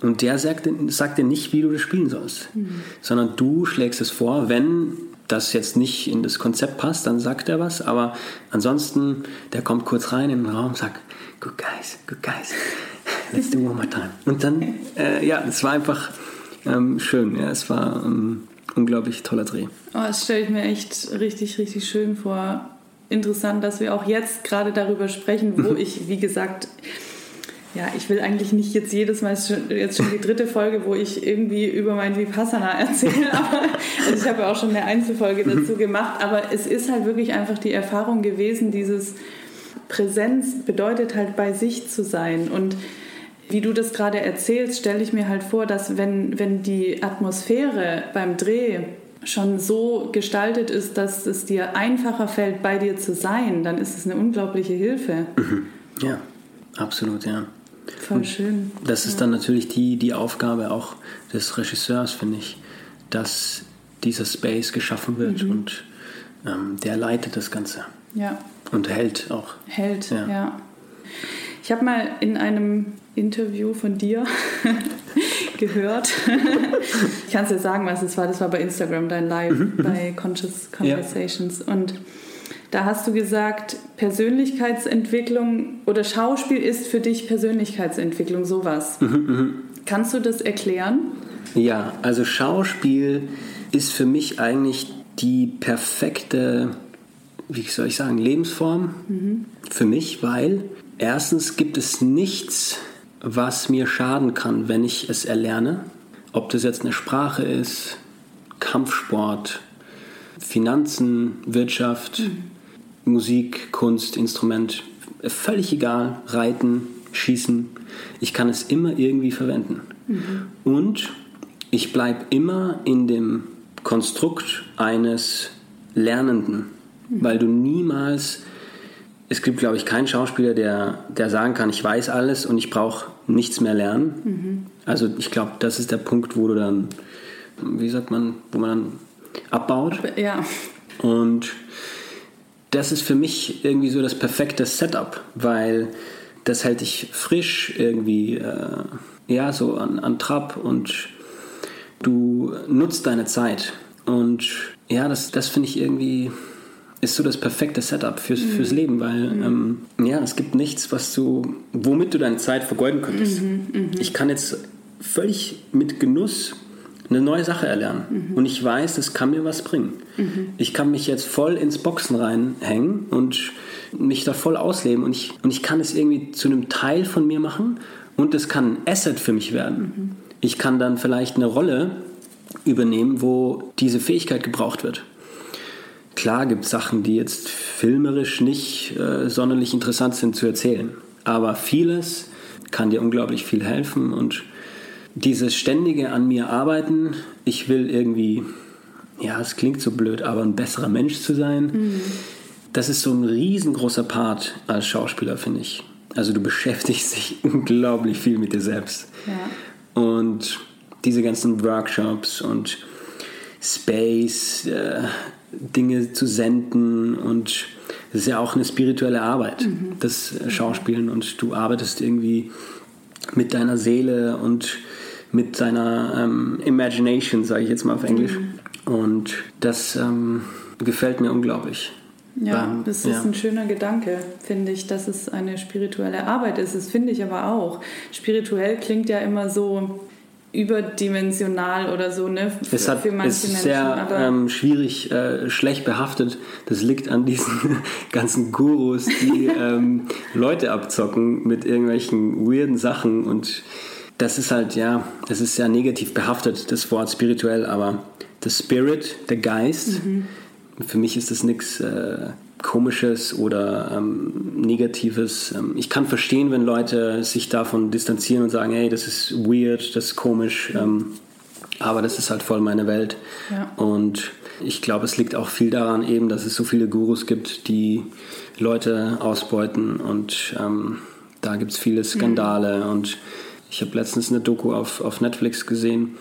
Und der sagt, sagt dir nicht, wie du das spielen sollst, mhm. sondern du schlägst es vor, wenn das jetzt nicht in das Konzept passt, dann sagt er was, aber ansonsten, der kommt kurz rein in den Raum, sagt, good guys, good guys, let's do one more time. Und dann, äh, ja, es war einfach, ähm, schön. Ja, es war ein ähm, unglaublich toller Dreh. Oh, das stelle ich mir echt richtig, richtig schön vor. Interessant, dass wir auch jetzt gerade darüber sprechen, wo ich, wie gesagt, ja, ich will eigentlich nicht jetzt jedes Mal, jetzt schon die dritte Folge, wo ich irgendwie über mein Vipassana erzähle, aber also ich habe ja auch schon eine Einzelfolge mhm. dazu gemacht, aber es ist halt wirklich einfach die Erfahrung gewesen, dieses Präsenz bedeutet halt bei sich zu sein und wie du das gerade erzählst, stelle ich mir halt vor, dass wenn, wenn die Atmosphäre beim Dreh schon so gestaltet ist, dass es dir einfacher fällt, bei dir zu sein, dann ist es eine unglaubliche Hilfe. Mhm. Ja, absolut, ja. Voll und schön. Das ist dann natürlich die, die Aufgabe auch des Regisseurs, finde ich, dass dieser Space geschaffen wird mhm. und ähm, der leitet das Ganze. Ja. Und hält auch. Hält, ja. ja. Ich habe mal in einem Interview von dir gehört. ich kann es dir sagen, was es war. Das war bei Instagram, dein Live, mhm, mhm. bei Conscious Conversations. Ja. Und da hast du gesagt, Persönlichkeitsentwicklung oder Schauspiel ist für dich Persönlichkeitsentwicklung, sowas. Mhm, mhm. Kannst du das erklären? Ja, also Schauspiel ist für mich eigentlich die perfekte, wie soll ich sagen, Lebensform mhm. für mich, weil erstens gibt es nichts, was mir schaden kann, wenn ich es erlerne. Ob das jetzt eine Sprache ist, Kampfsport, Finanzen, Wirtschaft, mhm. Musik, Kunst, Instrument, völlig egal, Reiten, Schießen. Ich kann es immer irgendwie verwenden. Mhm. Und ich bleibe immer in dem Konstrukt eines Lernenden, mhm. weil du niemals, es gibt glaube ich keinen Schauspieler, der, der sagen kann, ich weiß alles und ich brauche nichts mehr lernen. Mhm. Also ich glaube, das ist der Punkt, wo du dann, wie sagt man, wo man dann abbaut. Ja. Und das ist für mich irgendwie so das perfekte Setup, weil das hält dich frisch irgendwie, äh, ja, so an, an Trab und du nutzt deine Zeit. Und ja, das, das finde ich irgendwie, ist so das perfekte Setup fürs, mhm. fürs Leben, weil mhm. ähm, ja, es gibt nichts, was du, womit du deine Zeit vergeuden könntest. Mhm, mhm. ich kann jetzt völlig mit Genuss eine neue Sache erlernen. Mhm. Und ich weiß, das kann mir was bringen. Mhm. Ich kann mich jetzt voll ins Boxen reinhängen und mich da voll ausleben und ich, und ich kann es irgendwie zu einem Teil von mir machen und es kann ein Asset für mich werden. Ich kann dann vielleicht eine Rolle übernehmen, wo diese Fähigkeit gebraucht wird. Klar gibt es Sachen, die jetzt filmerisch nicht äh, sonderlich interessant sind zu erzählen, aber vieles kann dir unglaublich viel helfen und dieses ständige an mir arbeiten, ich will irgendwie, ja, es klingt so blöd, aber ein besserer Mensch zu sein, mhm. das ist so ein riesengroßer Part als Schauspieler, finde ich. Also du beschäftigst dich unglaublich viel mit dir selbst. Ja. Und diese ganzen Workshops und Space, äh, Dinge zu senden und das ist ja auch eine spirituelle Arbeit, mhm. das Schauspielen und du arbeitest irgendwie mit deiner Seele und mit deiner ähm, Imagination, sage ich jetzt mal auf Englisch. Mhm. Und das ähm, gefällt mir unglaublich. Ja, das ist ja. ein schöner Gedanke, finde ich, dass es eine spirituelle Arbeit ist. Das finde ich aber auch. Spirituell klingt ja immer so überdimensional oder so, ne? Für, es hat, für manche ist Menschen, sehr ähm, schwierig, äh, schlecht behaftet. Das liegt an diesen ganzen Gurus, die ähm, Leute abzocken mit irgendwelchen weirden Sachen und das ist halt, ja, das ist sehr negativ behaftet, das Wort spirituell, aber der Spirit, der Geist, mhm. für mich ist das nichts äh, Komisches oder ähm, Negatives. Ähm, ich kann verstehen, wenn Leute sich davon distanzieren und sagen, hey, das ist weird, das ist komisch, ähm, aber das ist halt voll meine Welt. Ja. Und ich glaube, es liegt auch viel daran eben, dass es so viele Gurus gibt, die Leute ausbeuten und ähm, da gibt es viele Skandale mhm. und ich habe letztens eine Doku auf, auf Netflix gesehen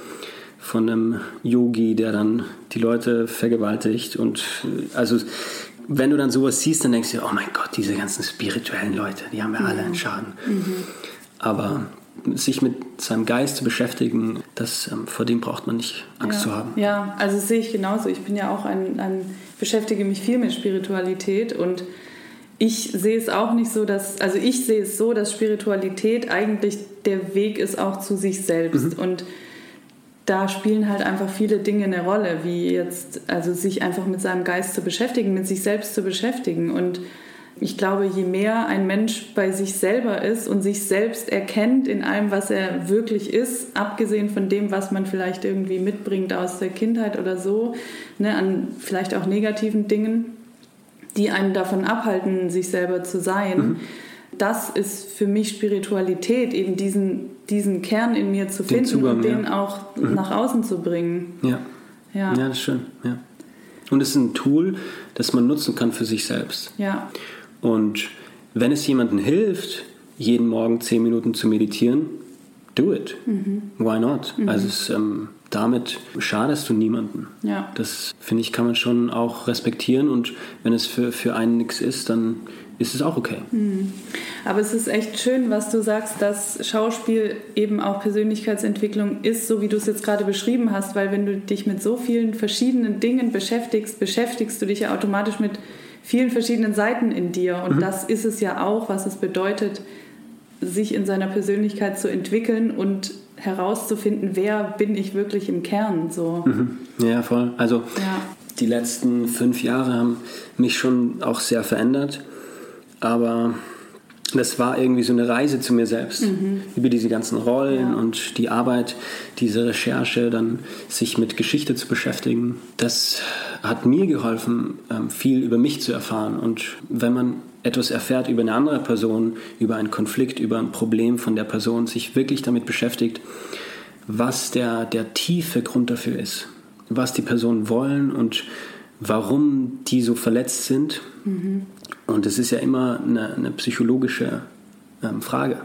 von einem Yogi, der dann die Leute vergewaltigt und also wenn du dann sowas siehst, dann denkst du, oh mein Gott, diese ganzen spirituellen Leute, die haben ja alle einen Schaden. Mhm. Aber sich mit seinem Geist zu beschäftigen, das, ähm, vor dem braucht man nicht Angst ja. zu haben. Ja, also das sehe ich genauso. Ich bin ja auch ein, ein, beschäftige mich viel mit Spiritualität und ich sehe es auch nicht so, dass, also ich sehe es so, dass Spiritualität eigentlich der Weg ist auch zu sich selbst. Mhm. Und da spielen halt einfach viele Dinge eine Rolle, wie jetzt, also sich einfach mit seinem Geist zu beschäftigen, mit sich selbst zu beschäftigen. Und ich glaube, je mehr ein Mensch bei sich selber ist und sich selbst erkennt in allem, was er wirklich ist, abgesehen von dem, was man vielleicht irgendwie mitbringt aus der Kindheit oder so, ne, an vielleicht auch negativen Dingen, die einen davon abhalten, sich selber zu sein. Mhm. Das ist für mich Spiritualität, eben diesen diesen Kern in mir zu finden Zugang, und den ja. auch mhm. nach außen zu bringen. Ja. ja. Ja, das ist schön. Ja. Und es ist ein Tool, das man nutzen kann für sich selbst. Ja. Und wenn es jemandem hilft, jeden Morgen zehn Minuten zu meditieren, do it. Mhm. Why not? Mhm. Also es, ähm, damit schadest du niemanden. Ja. Das finde ich, kann man schon auch respektieren und wenn es für, für einen nichts ist, dann ist es auch okay. Mhm. Aber es ist echt schön, was du sagst, dass Schauspiel eben auch Persönlichkeitsentwicklung ist, so wie du es jetzt gerade beschrieben hast, weil wenn du dich mit so vielen verschiedenen Dingen beschäftigst, beschäftigst du dich ja automatisch mit vielen verschiedenen Seiten in dir. Und mhm. das ist es ja auch, was es bedeutet, sich in seiner Persönlichkeit zu entwickeln und herauszufinden, wer bin ich wirklich im Kern. So. Mhm. Ja, voll. Also Ja. die letzten fünf Jahre haben mich schon auch sehr verändert, aber das war irgendwie so eine Reise zu mir selbst über diese ganzen Rollen Mhm. Ja. und die Arbeit, diese Recherche, dann sich mit Geschichte zu beschäftigen. Das hat mir geholfen, ähm, viel über mich zu erfahren. Und wenn man etwas erfährt über eine andere Person, über einen Konflikt, über ein Problem von der Person, sich wirklich damit beschäftigt, was der, der tiefe Grund dafür ist, was die Personen wollen und warum die so verletzt sind. Und es ist ja immer eine, eine psychologische ähm, Frage.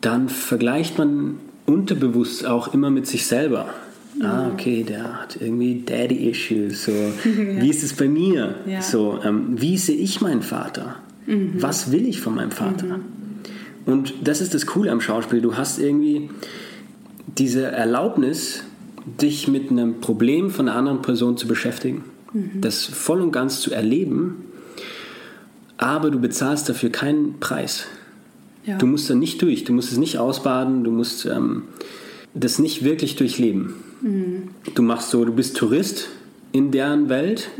Dann vergleicht man unterbewusst auch immer mit sich selber. Ah, okay, der hat irgendwie Daddy-Issues. So, Wie ist es bei mir? Ja. So, ähm, wie sehe ich meinen Vater? Was will ich von meinem Vater? Und das ist das Coole am Schauspiel. Du hast irgendwie diese Erlaubnis, dich mit einem Problem von einer anderen Person zu beschäftigen, das voll und ganz zu erleben, aber du bezahlst dafür keinen Preis. Ja. Du musst da nicht durch, du musst es nicht ausbaden, du musst ähm, das nicht wirklich durchleben. Du machst so, du bist Tourist in deren Welt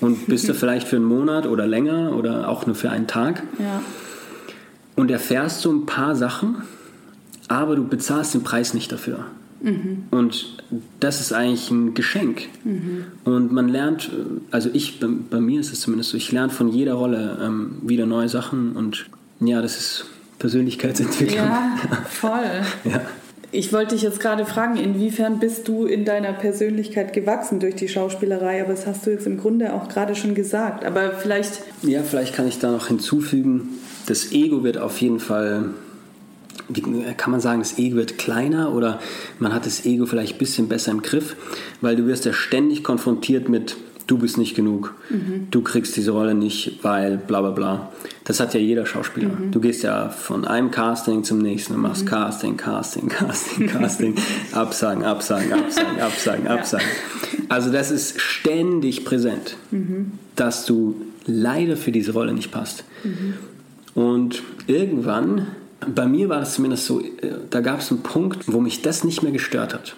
und bist da vielleicht für einen Monat oder länger oder auch nur für einen Tag ja. und erfährst so ein paar Sachen, aber du bezahlst den Preis nicht dafür. Und das ist eigentlich ein Geschenk. Und man lernt, äh, also ich, bei, bei mir ist es zumindest so, ich lerne von jeder Rolle ähm, wieder neue Sachen und ja, das ist Persönlichkeitsentwicklung. Ja, voll. Ja. Ich wollte dich jetzt gerade fragen, inwiefern bist du in deiner Persönlichkeit gewachsen durch die Schauspielerei? Aber das hast du jetzt im Grunde auch gerade schon gesagt. Aber vielleicht, Ja, vielleicht kann ich da noch hinzufügen, das Ego wird auf jeden Fall, wie kann man sagen, das Ego wird kleiner oder man hat das Ego vielleicht ein bisschen besser im Griff, weil du wirst ja ständig konfrontiert mit, du bist nicht genug, du kriegst diese Rolle nicht, weil bla bla bla. Das hat ja jeder Schauspieler. Du gehst ja von einem Casting zum nächsten und machst Casting, Casting, Casting, Casting, Absagen, Absagen, Absagen, Absagen, Absagen. Also das ist ständig präsent, dass du leider für diese Rolle nicht passt. Und irgendwann, bei mir war das zumindest so, äh, da gab es einen Punkt, wo mich das nicht mehr gestört hat.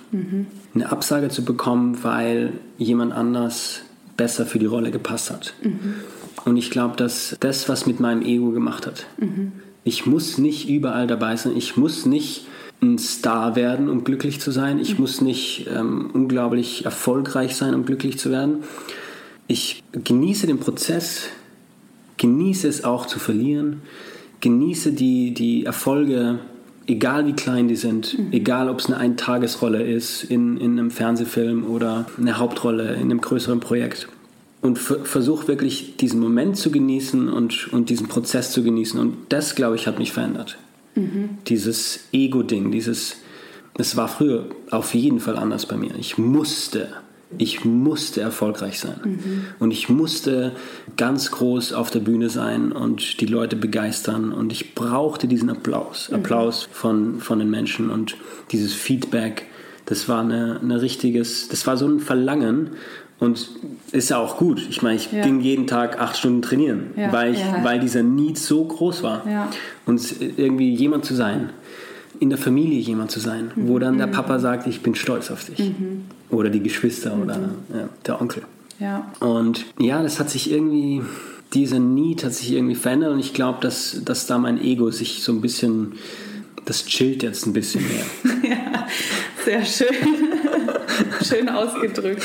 Eine Absage zu bekommen, weil jemand anders besser für die Rolle gepasst hat. Und ich glaube, dass das was mit meinem Ego gemacht hat. Ich muss nicht überall dabei sein. Ich muss nicht ein Star werden, um glücklich zu sein. Ich muss nicht ähm, unglaublich erfolgreich sein, um glücklich zu werden. Ich genieße den Prozess, genieße es auch zu verlieren, genieße die, die Erfolge, egal wie klein die sind, egal ob es eine Eintagesrolle ist in, in einem Fernsehfilm oder eine Hauptrolle in einem größeren Projekt. Und ver versuche wirklich diesen Moment zu genießen und, und diesen Prozess zu genießen. Und das, glaube ich, hat mich verändert. Dieses Ego-Ding, dieses, es war früher auf jeden Fall anders bei mir. Ich musste, ich musste erfolgreich sein. Und ich musste ganz groß auf der Bühne sein und die Leute begeistern. Und ich brauchte diesen Applaus, Applaus von, von den Menschen und dieses Feedback. Das war eine, eine richtiges, das war so ein Verlangen. Und ist ja auch gut. Ich meine, ich Ja. ging jeden Tag acht Stunden trainieren, Ja, weil, ich, ja. weil dieser Need so groß war. Und irgendwie jemand zu sein, in der Familie jemand zu sein, wo dann der Mhm. Papa sagt, ich bin stolz auf dich. Oder die Geschwister oder ja, der Onkel. ja. Und ja, das hat sich irgendwie, dieser Need hat sich irgendwie verändert und ich glaube, dass, dass da mein Ego sich so ein bisschen, das chillt jetzt ein bisschen mehr. Ja, sehr schön. schön ausgedrückt.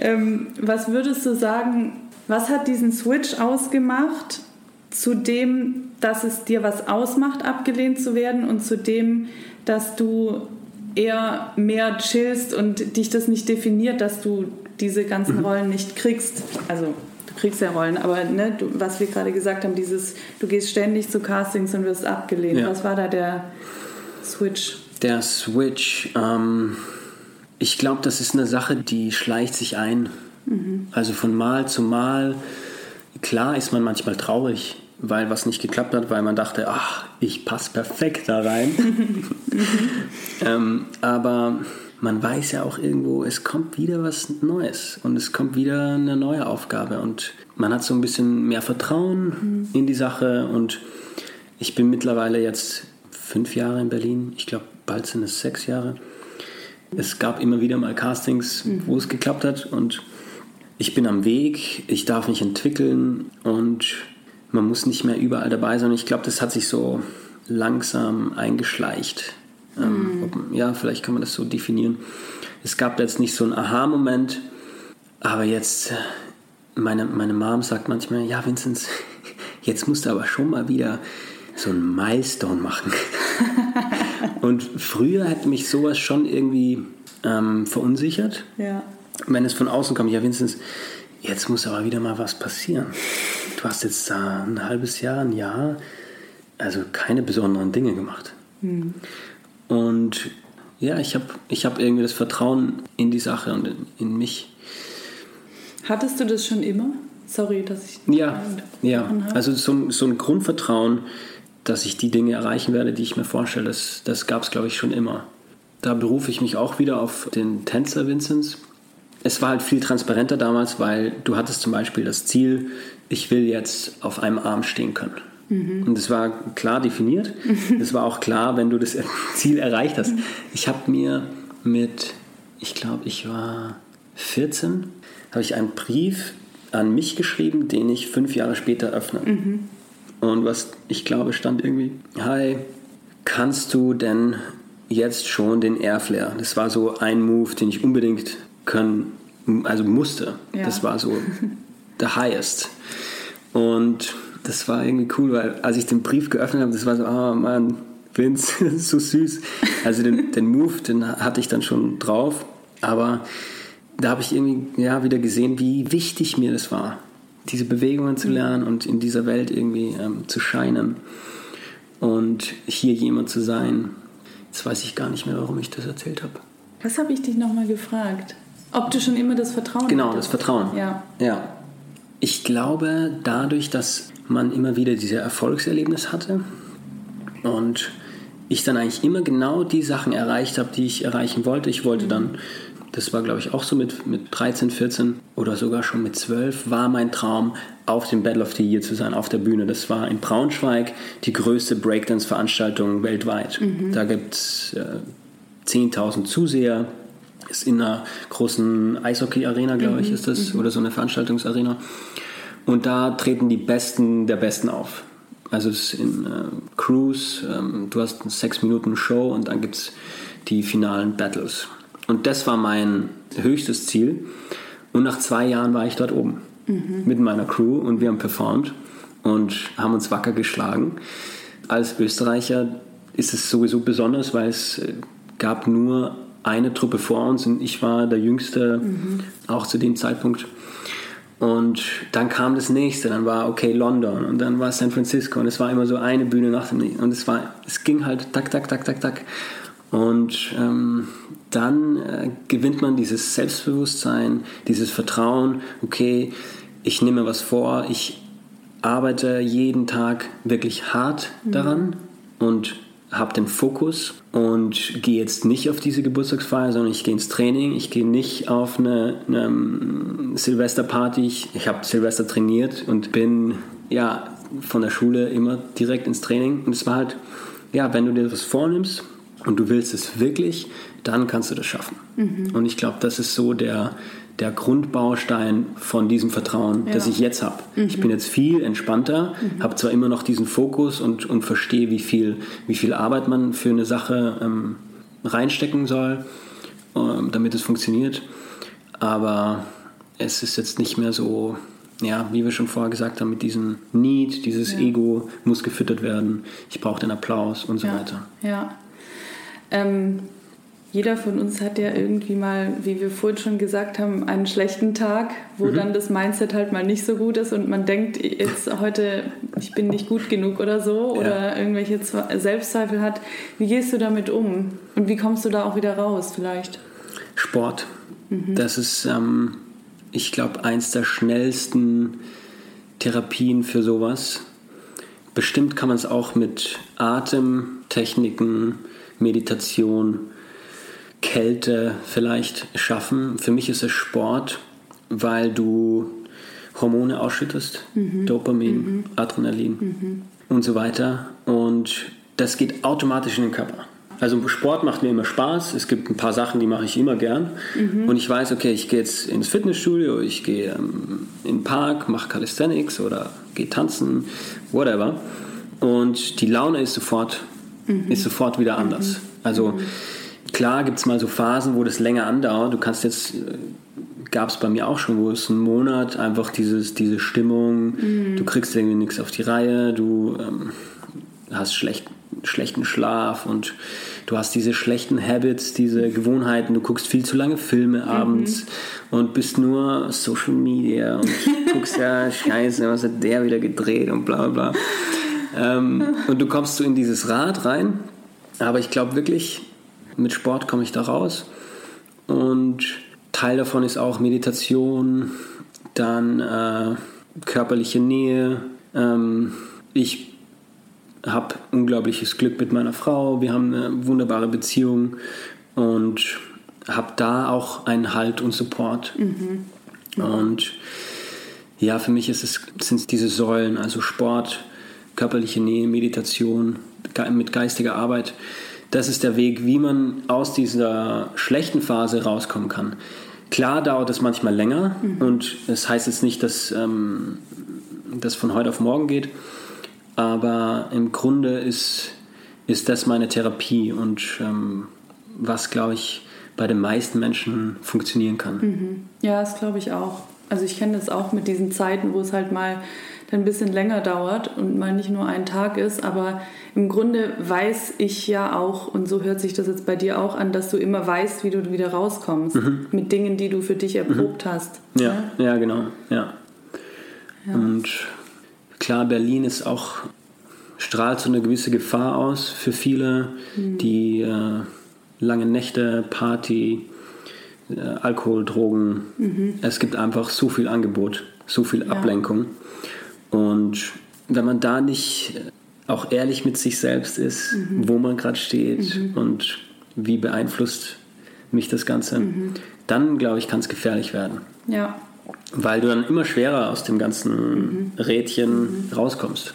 Ähm, was würdest du sagen, was hat diesen Switch ausgemacht zu dem, dass es dir was ausmacht, abgelehnt zu werden und zu dem, dass du eher mehr chillst und dich das nicht definiert, dass du diese ganzen Rollen nicht kriegst? Also du kriegst ja Rollen, aber ne, du, was wir gerade gesagt haben, dieses, du gehst ständig zu Castings und wirst abgelehnt. Ja. Was war da der Switch? Der Switch, ähm, ich glaube, das ist eine Sache, die schleicht sich ein. Also von Mal zu Mal. Klar ist man manchmal traurig, weil was nicht geklappt hat, weil man dachte, ach, ich passe perfekt da rein. ähm, aber man weiß ja auch irgendwo, es kommt wieder was Neues und es kommt wieder eine neue Aufgabe und man hat so ein bisschen mehr Vertrauen in die Sache und ich bin mittlerweile jetzt fünf Jahre in Berlin. Ich glaube, bald sind es sechs Jahre. Es gab immer wieder mal Castings, mhm. wo es geklappt hat und ich bin am Weg, ich darf mich entwickeln und man muss nicht mehr überall dabei sein. Ich glaube, das hat sich so langsam eingeschleicht. Ähm, mhm. ob, ja, vielleicht kann man das so definieren. Es gab jetzt nicht so einen Aha-Moment, aber jetzt, meine, meine Mom sagt manchmal, ja, Vinzenz, jetzt musst du aber schon mal wieder so einen Milestone machen. und früher hätte mich sowas schon irgendwie ähm, verunsichert. Ja. Wenn es von außen kommt, ja, Vinzenz, jetzt muss aber wieder mal was passieren. Du hast jetzt da ein halbes Jahr, ein Jahr, also keine besonderen Dinge gemacht. Mhm. Und ja, ich habe ich hab irgendwie das Vertrauen in die Sache und in, in mich. Hattest du das schon immer? Sorry, dass ich. Ja, ja. Habe. also so, so ein Grundvertrauen, dass ich die Dinge erreichen werde, die ich mir vorstelle, das, das gab es, glaube ich, schon immer. Da berufe ich mich auch wieder auf den Tänzer Vinzenz. Es war halt viel transparenter damals, weil du hattest zum Beispiel das Ziel, ich will jetzt auf einem Arm stehen können. Mhm. Und es war klar definiert. Es war auch klar, wenn du das Ziel erreicht hast. Ich habe mir mit, ich glaube, ich war 14, habe ich einen Brief an mich geschrieben, den ich fünf Jahre später öffne. Mhm. Und was ich glaube, stand irgendwie, hi, kannst du denn jetzt schon den Airflare? Das war so ein Move, den ich unbedingt können, also musste. Ja. Das war so the highest. Und das war irgendwie cool, weil als ich den Brief geöffnet habe, das war so, oh Mann, Vince, so süß. Also den, den Move, den hatte ich dann schon drauf, aber da habe ich irgendwie ja, wieder gesehen, wie wichtig mir das war, diese Bewegungen zu lernen und in dieser Welt irgendwie ähm, zu scheinen und hier jemand zu sein. Jetzt weiß ich gar nicht mehr, warum ich das erzählt habe. Was habe ich dich nochmal gefragt? Ob du schon immer das Vertrauen Genau, hattest? das Vertrauen. Ja. ja. Ich glaube, dadurch, dass man immer wieder diese Erfolgserlebnis hatte und ich dann eigentlich immer genau die Sachen erreicht habe, die ich erreichen wollte. Ich wollte dann, das war glaube ich auch so mit, mit 13, 14 oder sogar schon mit 12, war mein Traum, auf dem Battle of the Year zu sein, auf der Bühne. Das war in Braunschweig die größte Breakdance-Veranstaltung weltweit. Mhm. Da gibt es äh, 10.000 Zuseher, ist in einer großen Eishockey-Arena, glaube ich, mhm. ist das, mhm. oder so eine Veranstaltungsarena. Und da treten die Besten der Besten auf. Also es ist in äh, Cruise, ähm, du hast eine sechs Minuten Show und dann gibt es die finalen Battles. Und das war mein höchstes Ziel. Und nach zwei Jahren war ich dort oben mhm. mit meiner Crew und wir haben performt und haben uns wacker geschlagen. Als Österreicher ist es sowieso besonders, weil es äh, gab nur eine Truppe vor uns und ich war der Jüngste, mhm. auch zu dem Zeitpunkt. Und dann kam das nächste, dann war okay London und dann war San Francisco und es war immer so eine Bühne nach dem nächsten und es war, es ging halt tak, tak, tak, tak, tak. Und ähm, dann äh, gewinnt man dieses Selbstbewusstsein, dieses Vertrauen, okay, ich nehme was vor, ich arbeite jeden Tag wirklich hart mhm. daran und habe den Fokus und gehe jetzt nicht auf diese Geburtstagsfeier, sondern ich gehe ins Training. Ich gehe nicht auf eine, eine ähm, Silvesterparty. Ich, ich habe Silvester trainiert und bin ja von der Schule immer direkt ins Training. Und es war halt, ja, wenn du dir was vornimmst und du willst es wirklich, dann kannst du das schaffen. Mhm. Und ich glaube, das ist so der, der Grundbaustein von diesem Vertrauen, ja. das ich jetzt habe. Mhm. Ich bin jetzt viel entspannter, mhm. habe zwar immer noch diesen Fokus und, und verstehe, wie viel, wie viel Arbeit man für eine Sache ähm, reinstecken soll, ähm, damit es funktioniert. Aber es ist jetzt nicht mehr so, ja, wie wir schon vorher gesagt haben, mit diesem Need, dieses ja. Ego muss gefüttert werden, ich brauche den Applaus und so ja. weiter. Ja. Ähm, jeder von uns hat ja irgendwie mal, wie wir vorhin schon gesagt haben, einen schlechten Tag, wo mhm. dann das Mindset halt mal nicht so gut ist und man denkt jetzt heute, ich bin nicht gut genug oder so ja. oder irgendwelche Selbstzweifel hat. Wie gehst du damit um und wie kommst du da auch wieder raus vielleicht? Sport. Mhm. Das ist, ähm, ich glaube, eins der schnellsten Therapien für sowas. Bestimmt kann man es auch mit Atemtechniken, Meditation, Kälte vielleicht schaffen. Für mich ist es Sport, weil du Hormone ausschüttest, mhm. Dopamin, mhm. Adrenalin mhm. und so weiter. Und das geht automatisch in den Körper. Also Sport macht mir immer Spaß. Es gibt ein paar Sachen, die mache ich immer gern. Mhm. Und ich weiß, okay, ich gehe jetzt ins Fitnessstudio, ich gehe ähm, in den Park, mache Calisthenics oder gehe tanzen, whatever. Und die Laune ist sofort, mhm. ist sofort wieder anders. Mhm. Also mhm. klar gibt es mal so Phasen, wo das länger andauert. Du kannst jetzt, äh, gab es bei mir auch schon, wo es einen Monat einfach dieses, diese Stimmung, mhm. du kriegst irgendwie nichts auf die Reihe, du ähm, hast schlecht, schlechten Schlaf und du hast diese schlechten Habits, diese Gewohnheiten, du guckst viel zu lange Filme abends mhm. und bist nur Social Media und guckst ja, scheiße, was hat der wieder gedreht und bla bla. Ähm, und du kommst so in dieses Rad rein, aber ich glaube wirklich, mit Sport komme ich da raus und Teil davon ist auch Meditation, dann äh, körperliche Nähe. Ähm, ich habe unglaubliches Glück mit meiner Frau, wir haben eine wunderbare Beziehung und habe da auch einen Halt und Support. Mhm. Und ja, für mich ist es, sind es diese Säulen, also Sport, körperliche Nähe, Meditation, mit geistiger Arbeit. Das ist der Weg, wie man aus dieser schlechten Phase rauskommen kann. Klar dauert es manchmal länger mhm. und das heißt jetzt nicht, dass ähm, das von heute auf morgen geht, aber im Grunde ist, ist das meine Therapie und ähm, was, glaube ich, bei den meisten Menschen funktionieren kann. Mhm. Ja, das glaube ich auch. Also ich kenne das auch mit diesen Zeiten, wo es halt mal ein bisschen länger dauert und mal nicht nur ein Tag ist. Aber im Grunde weiß ich ja auch, und so hört sich das jetzt bei dir auch an, dass du immer weißt, wie du wieder rauskommst mhm. mit Dingen, die du für dich erprobt mhm. hast. Ja, ja, ja genau. Ja. ja. Und klar, Berlin ist auch, strahlt so eine gewisse Gefahr aus für viele, mhm. die äh, lange Nächte, Party, äh, Alkohol, Drogen. Mhm. Es gibt einfach so viel Angebot, so viel Ablenkung. Und wenn man da nicht auch ehrlich mit sich selbst ist, mhm. wo man gerade steht mhm. und wie beeinflusst mich das Ganze, mhm. dann glaube ich, kann es gefährlich werden. Ja weil du dann immer schwerer aus dem ganzen mhm. Rädchen mhm. rauskommst.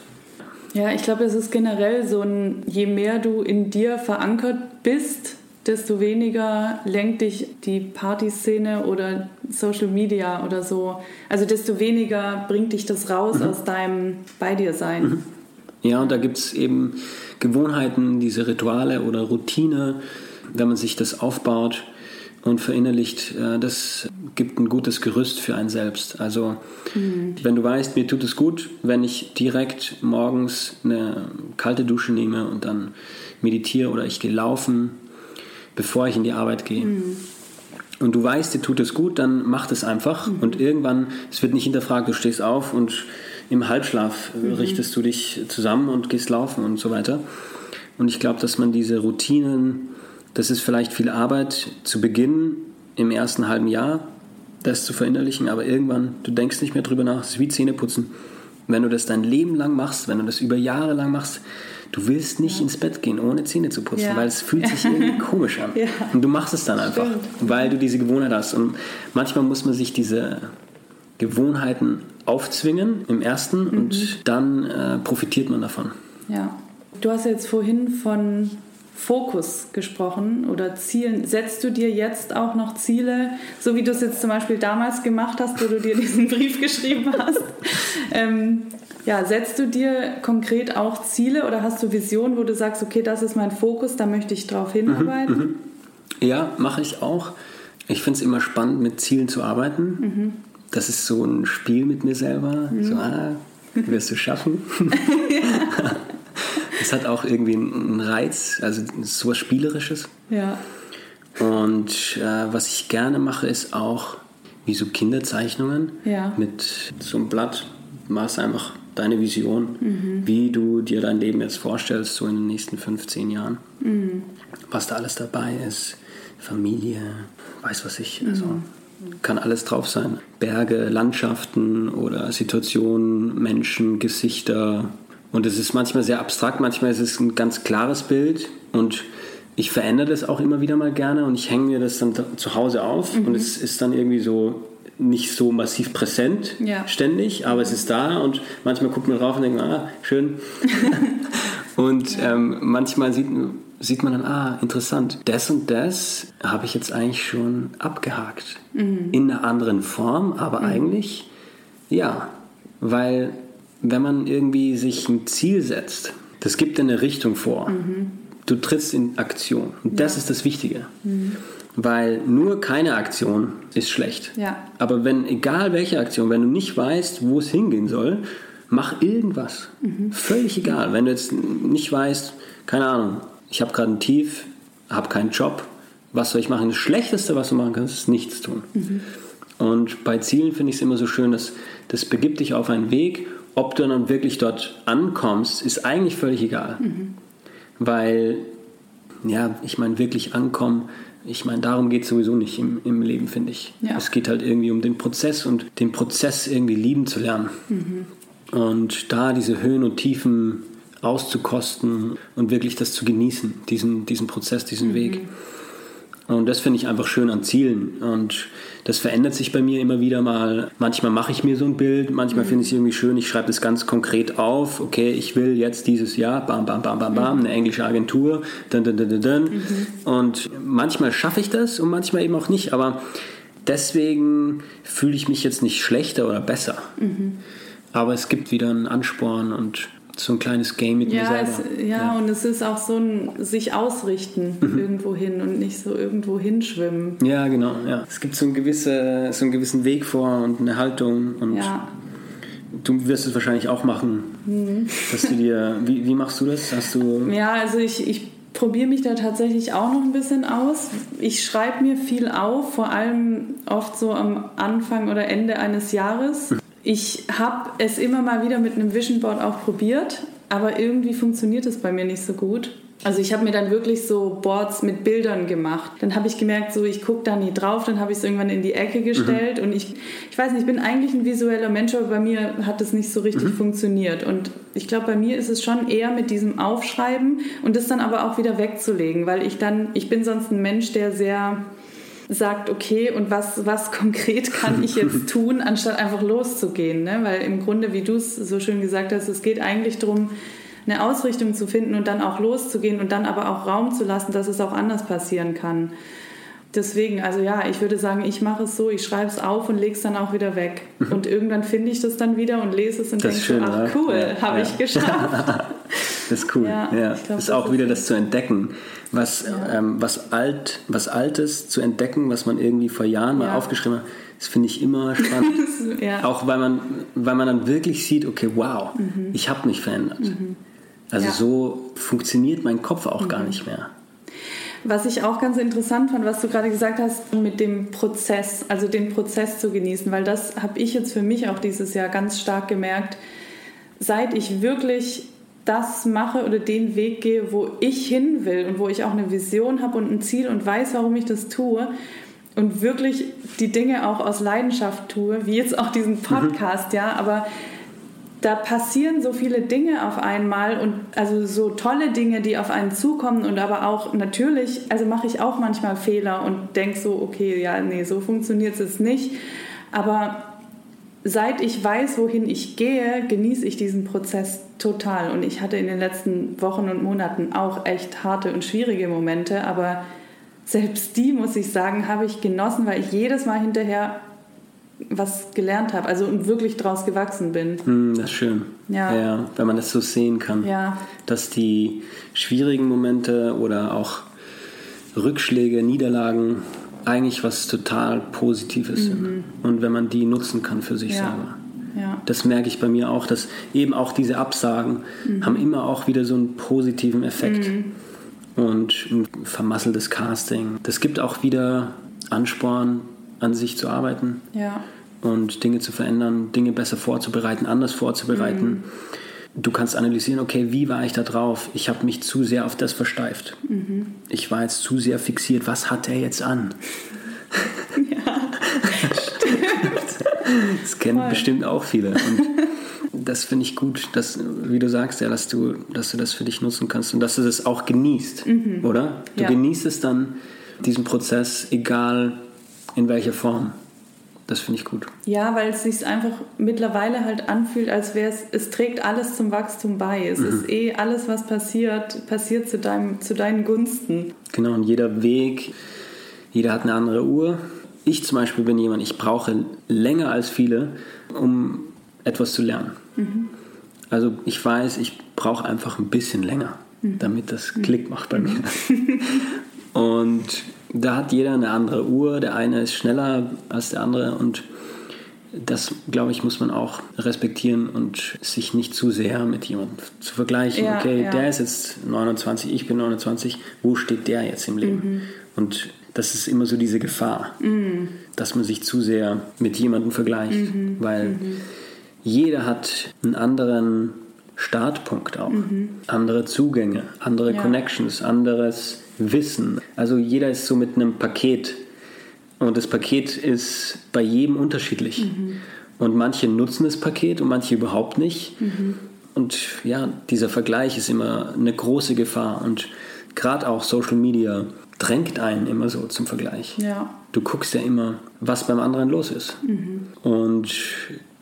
Ja, ich glaube, es ist generell so ein, je mehr du in dir verankert bist, desto weniger lenkt dich die Partyszene oder Social Media oder so. Also desto weniger bringt dich das raus mhm. aus deinem Bei dir sein. Mhm. Ja, und da gibt es eben Gewohnheiten, diese Rituale oder Routine, wenn man sich das aufbaut und verinnerlicht, äh, das gibt ein gutes Gerüst für einen selbst. Also mhm. wenn du weißt, mir tut es gut, wenn ich direkt morgens eine kalte Dusche nehme und dann meditiere oder ich gehe laufen, bevor ich in die Arbeit gehe. Mhm. Und du weißt, dir tut es gut, dann mach es einfach. Mhm. Und irgendwann, es wird nicht hinterfragt, du stehst auf und im Halbschlaf mhm. richtest du dich zusammen und gehst laufen und so weiter. Und ich glaube, dass man diese Routinen das ist vielleicht viel Arbeit zu Beginn im ersten halben Jahr, das zu verinnerlichen, aber irgendwann, du denkst nicht mehr drüber nach, es ist wie Zähneputzen. Wenn du das dein Leben lang machst, wenn du das über Jahre lang machst, du willst nicht ins Bett gehen, ohne Zähne zu putzen, ja. weil es fühlt sich irgendwie komisch an. Ja. Und du machst es dann einfach, Stimmt. weil du diese Gewohnheit hast. Und manchmal muss man sich diese Gewohnheiten aufzwingen im ersten mhm. und dann äh, profitiert man davon. Ja. Du hast jetzt vorhin von Fokus gesprochen oder Zielen. Setzt du dir jetzt auch noch Ziele, so wie du es jetzt zum Beispiel damals gemacht hast, wo du dir diesen Brief geschrieben hast? ähm, ja, setzt du dir konkret auch Ziele oder hast du Visionen, wo du sagst, okay, das ist mein Fokus, da möchte ich drauf hinarbeiten? Mhm, mhm. Ja, mache ich auch. Ich finde es immer spannend, mit Zielen zu arbeiten. Mhm. Das ist so ein Spiel mit mir selber. So, mhm. ah, wirst du schaffen. Es hat auch irgendwie einen Reiz, also sowas Spielerisches. Ja. Und äh, was ich gerne mache, ist auch wie so Kinderzeichnungen ja. mit so einem Blatt. Machst einfach deine Vision, mhm. wie du dir dein Leben jetzt vorstellst, so in den nächsten 15 Jahren. Mhm. Was da alles dabei ist. Familie, weiß was ich. Also mhm. kann alles drauf sein. Berge, Landschaften oder Situationen, Menschen, Gesichter, und es ist manchmal sehr abstrakt, manchmal ist es ein ganz klares Bild und ich verändere das auch immer wieder mal gerne und ich hänge mir das dann zu Hause auf mhm. und es ist dann irgendwie so nicht so massiv präsent ja. ständig, aber es ist da und manchmal guckt man drauf und denkt, ah, schön. und ähm, manchmal sieht, sieht man dann, ah, interessant, das und das habe ich jetzt eigentlich schon abgehakt. Mhm. In einer anderen Form, aber mhm. eigentlich ja. Weil wenn man irgendwie sich ein Ziel setzt, das gibt eine Richtung vor. Mhm. Du trittst in Aktion. Und das ist das Wichtige. Mhm. Weil nur keine Aktion ist schlecht. Ja. Aber wenn, egal welche Aktion, wenn du nicht weißt, wo es hingehen soll, mach irgendwas. Mhm. Völlig egal. Wenn du jetzt nicht weißt, keine Ahnung, ich habe gerade ein Tief, habe keinen Job, was soll ich machen? Das Schlechteste, was du machen kannst, ist nichts tun. Mhm. Und bei Zielen finde ich es immer so schön, dass das begibt dich auf einen Weg. Ob du dann wirklich dort ankommst, ist eigentlich völlig egal. Mhm. Weil, ja, ich meine, wirklich ankommen, ich meine, darum geht es sowieso nicht im, im Leben, finde ich. Ja. Es geht halt irgendwie um den Prozess und den Prozess irgendwie lieben zu lernen. Mhm. Und da diese Höhen und Tiefen auszukosten und wirklich das zu genießen, diesen, diesen Prozess, diesen mhm. Weg. Und das finde ich einfach schön an Zielen. Und das verändert sich bei mir immer wieder mal. Manchmal mache ich mir so ein Bild, manchmal mhm. finde ich es irgendwie schön, ich schreibe das ganz konkret auf. Okay, ich will jetzt dieses Jahr, bam, bam, bam, bam, bam, mhm. eine englische Agentur. Dun, dun, dun, dun, mhm. Und manchmal schaffe ich das und manchmal eben auch nicht. Aber deswegen fühle ich mich jetzt nicht schlechter oder besser. Mhm. Aber es gibt wieder einen Ansporn und so ein kleines Game mit ja, mir selber. Es, ja, ja, und es ist auch so ein sich ausrichten mhm. irgendwo hin und nicht so irgendwo hinschwimmen. Ja, genau. Ja. Es gibt so, ein gewisse, so einen gewissen Weg vor und eine Haltung und ja. du wirst es wahrscheinlich auch machen. Mhm. Dass du dir, wie, wie machst du das? Hast du ja, also ich, ich probiere mich da tatsächlich auch noch ein bisschen aus. Ich schreibe mir viel auf, vor allem oft so am Anfang oder Ende eines Jahres. Mhm ich habe es immer mal wieder mit einem Vision Board auch probiert, aber irgendwie funktioniert es bei mir nicht so gut. Also ich habe mir dann wirklich so Boards mit Bildern gemacht. Dann habe ich gemerkt, so ich gucke da nie drauf, dann habe ich es irgendwann in die Ecke gestellt mhm. und ich, ich weiß nicht, ich bin eigentlich ein visueller Mensch, aber bei mir hat das nicht so richtig mhm. funktioniert. Und ich glaube, bei mir ist es schon eher mit diesem Aufschreiben und das dann aber auch wieder wegzulegen, weil ich dann, ich bin sonst ein Mensch, der sehr sagt, okay, und was, was konkret kann ich jetzt tun, anstatt einfach loszugehen. Ne? Weil im Grunde, wie du es so schön gesagt hast, es geht eigentlich darum, eine Ausrichtung zu finden und dann auch loszugehen und dann aber auch Raum zu lassen, dass es auch anders passieren kann. Deswegen, also ja, ich würde sagen, ich mache es so, ich schreibe es auf und lege es dann auch wieder weg. Mhm. Und irgendwann finde ich das dann wieder und lese es und denke, so, ach cool, ja, habe ja. ich geschafft. das ist cool. Ja, ja. Glaub, das ist auch wieder das zu entdecken, was, ähm, was, alt, was Altes zu entdecken, was man irgendwie vor Jahren mal aufgeschrieben hat. Das finde ich immer spannend. Auch weil man, weil man dann wirklich sieht, okay, wow, mhm. ich habe mich verändert. Mhm. Also so funktioniert mein Kopf auch gar mhm. nicht mehr. Was ich auch ganz interessant fand, was du gerade gesagt hast, mit dem Prozess, also den Prozess zu genießen, weil das habe ich jetzt für mich auch dieses Jahr ganz stark gemerkt. Seit ich wirklich das mache oder den Weg gehe, wo ich hin will und wo ich auch eine Vision habe und ein Ziel und weiß, warum ich das tue und wirklich die Dinge auch aus Leidenschaft tue, wie jetzt auch diesen mhm. Podcast, mhm. ja, aber da passieren so viele Dinge auf einmal und also so tolle Dinge, die auf einen zukommen und aber auch natürlich, also mache ich auch manchmal Fehler und denke so, okay, ja, nee, so funktioniert es nicht. Aber seit ich weiß, wohin ich gehe, genieße ich diesen Prozess total. Und ich hatte in den letzten Wochen und Monaten auch echt harte und schwierige Momente, aber selbst die, muss ich sagen, habe ich genossen, weil ich jedes Mal hinterher was gelernt habe, also und wirklich draus gewachsen bin. Mm, das ist schön. Ja. ja. Wenn man das so sehen kann. Ja. Dass die schwierigen Momente oder auch Rückschläge, Niederlagen eigentlich was total Positives mhm. sind. Und wenn man die nutzen kann für sich ja. selber. Ja. Das merke ich bei mir auch, dass eben auch diese Absagen mhm. haben immer auch wieder so einen positiven Effekt. Mhm. Und ein vermasseltes Casting. Das gibt auch wieder Ansporn, an sich zu arbeiten ja. und Dinge zu verändern, Dinge besser vorzubereiten, anders vorzubereiten. Du kannst analysieren, okay, wie war ich da drauf? Ich habe mich zu sehr auf das versteift. Mhm. Ich war jetzt zu sehr fixiert. Was hat er jetzt an? Ja, stimmt. Das kennen Voll. bestimmt auch viele. Und das finde ich gut, dass, wie du sagst, ja, dass du, dass du das für dich nutzen kannst und dass du das auch genießt, mhm. oder? Du ja. genießt es dann, diesen Prozess, egal in welcher Form. Das finde ich gut. Ja, weil es sich einfach mittlerweile halt anfühlt, als wäre es, es trägt alles zum Wachstum bei. Es mhm. ist eh alles, was passiert, passiert zu, deinem, zu deinen Gunsten. Genau, und jeder Weg, jeder hat eine andere Uhr. Ich zum Beispiel bin jemand, ich brauche länger als viele, um etwas zu lernen. Mhm. Also ich weiß, ich brauche einfach ein bisschen länger, mhm. damit das mhm. Klick macht bei mir. und da hat jeder eine andere Uhr. Der eine ist schneller als der andere und das, glaube ich, muss man auch respektieren und sich nicht zu sehr mit jemandem zu vergleichen. Ja, okay, ja. der ist jetzt 29, ich bin 29, wo steht der jetzt im Leben? Mhm. Und das ist immer so diese Gefahr, mhm. dass man sich zu sehr mit jemandem vergleicht, mhm. weil mhm. jeder hat einen anderen Startpunkt auch, mhm. andere Zugänge, andere ja. Connections, anderes Wissen. Also jeder ist so mit einem Paket und das Paket ist bei jedem unterschiedlich. Mhm. Und manche nutzen das Paket und manche überhaupt nicht. Mhm. Und ja, dieser Vergleich ist immer eine große Gefahr. Und gerade auch Social Media drängt einen immer so zum Vergleich. Ja. Du guckst ja immer, was beim anderen los ist. Mhm. Und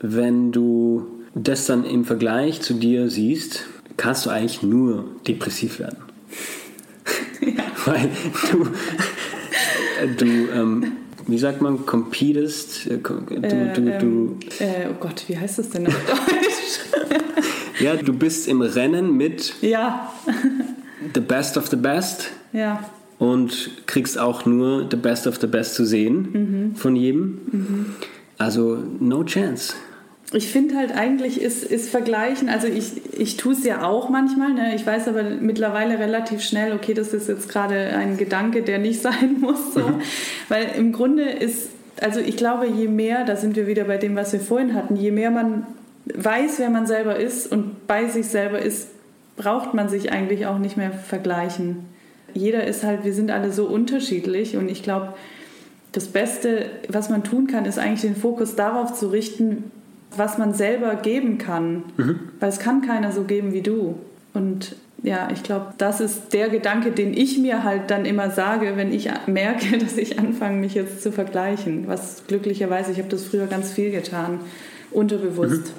wenn du das dann im Vergleich zu dir siehst, kannst du eigentlich nur depressiv werden. Weil du, du ähm, wie sagt man, competest, äh, du, äh, du, du äh, oh Gott, wie heißt das denn auf Deutsch? ja, du bist im Rennen mit ja. the best of the best. Ja. Und kriegst auch nur the best of the best zu sehen mhm. von jedem. Mhm. Also no chance. Ich finde halt eigentlich ist, ist Vergleichen, also ich, ich tue es ja auch manchmal, ne? ich weiß aber mittlerweile relativ schnell, okay, das ist jetzt gerade ein Gedanke, der nicht sein muss. So. Mhm. Weil im Grunde ist, also ich glaube, je mehr, da sind wir wieder bei dem, was wir vorhin hatten, je mehr man weiß, wer man selber ist und bei sich selber ist, braucht man sich eigentlich auch nicht mehr vergleichen. Jeder ist halt, wir sind alle so unterschiedlich und ich glaube, das Beste, was man tun kann, ist eigentlich den Fokus darauf zu richten, was man selber geben kann. Mhm. Weil es kann keiner so geben wie du. Und ja, ich glaube, das ist der Gedanke, den ich mir halt dann immer sage, wenn ich merke, dass ich anfange, mich jetzt zu vergleichen. Was glücklicherweise, ich habe das früher ganz viel getan, unterbewusst.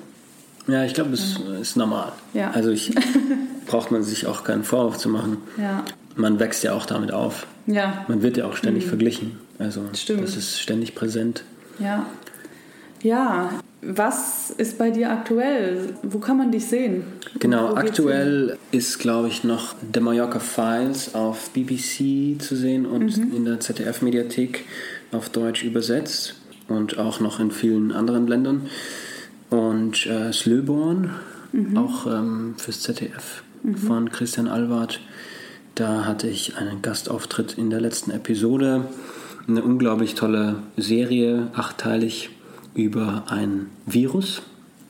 Mhm. Ja, ich glaube, das ja. ist normal. Ja. Also ich braucht man sich auch keinen Vorwurf zu machen. Ja. Man wächst ja auch damit auf. Ja. Man wird ja auch ständig mhm. verglichen. Also Stimmt. das ist ständig präsent. Ja. Ja, was ist bei dir aktuell? Wo kann man dich sehen? Genau, aktuell ist, glaube ich, noch The Mallorca Files auf BBC zu sehen und mhm. in der ZDF-Mediathek auf Deutsch übersetzt und auch noch in vielen anderen Ländern. Und äh, Slöborn, mhm. auch ähm, fürs ZDF mhm. von Christian Alward. Da hatte ich einen Gastauftritt in der letzten Episode. Eine unglaublich tolle Serie, achtteilig über ein Virus.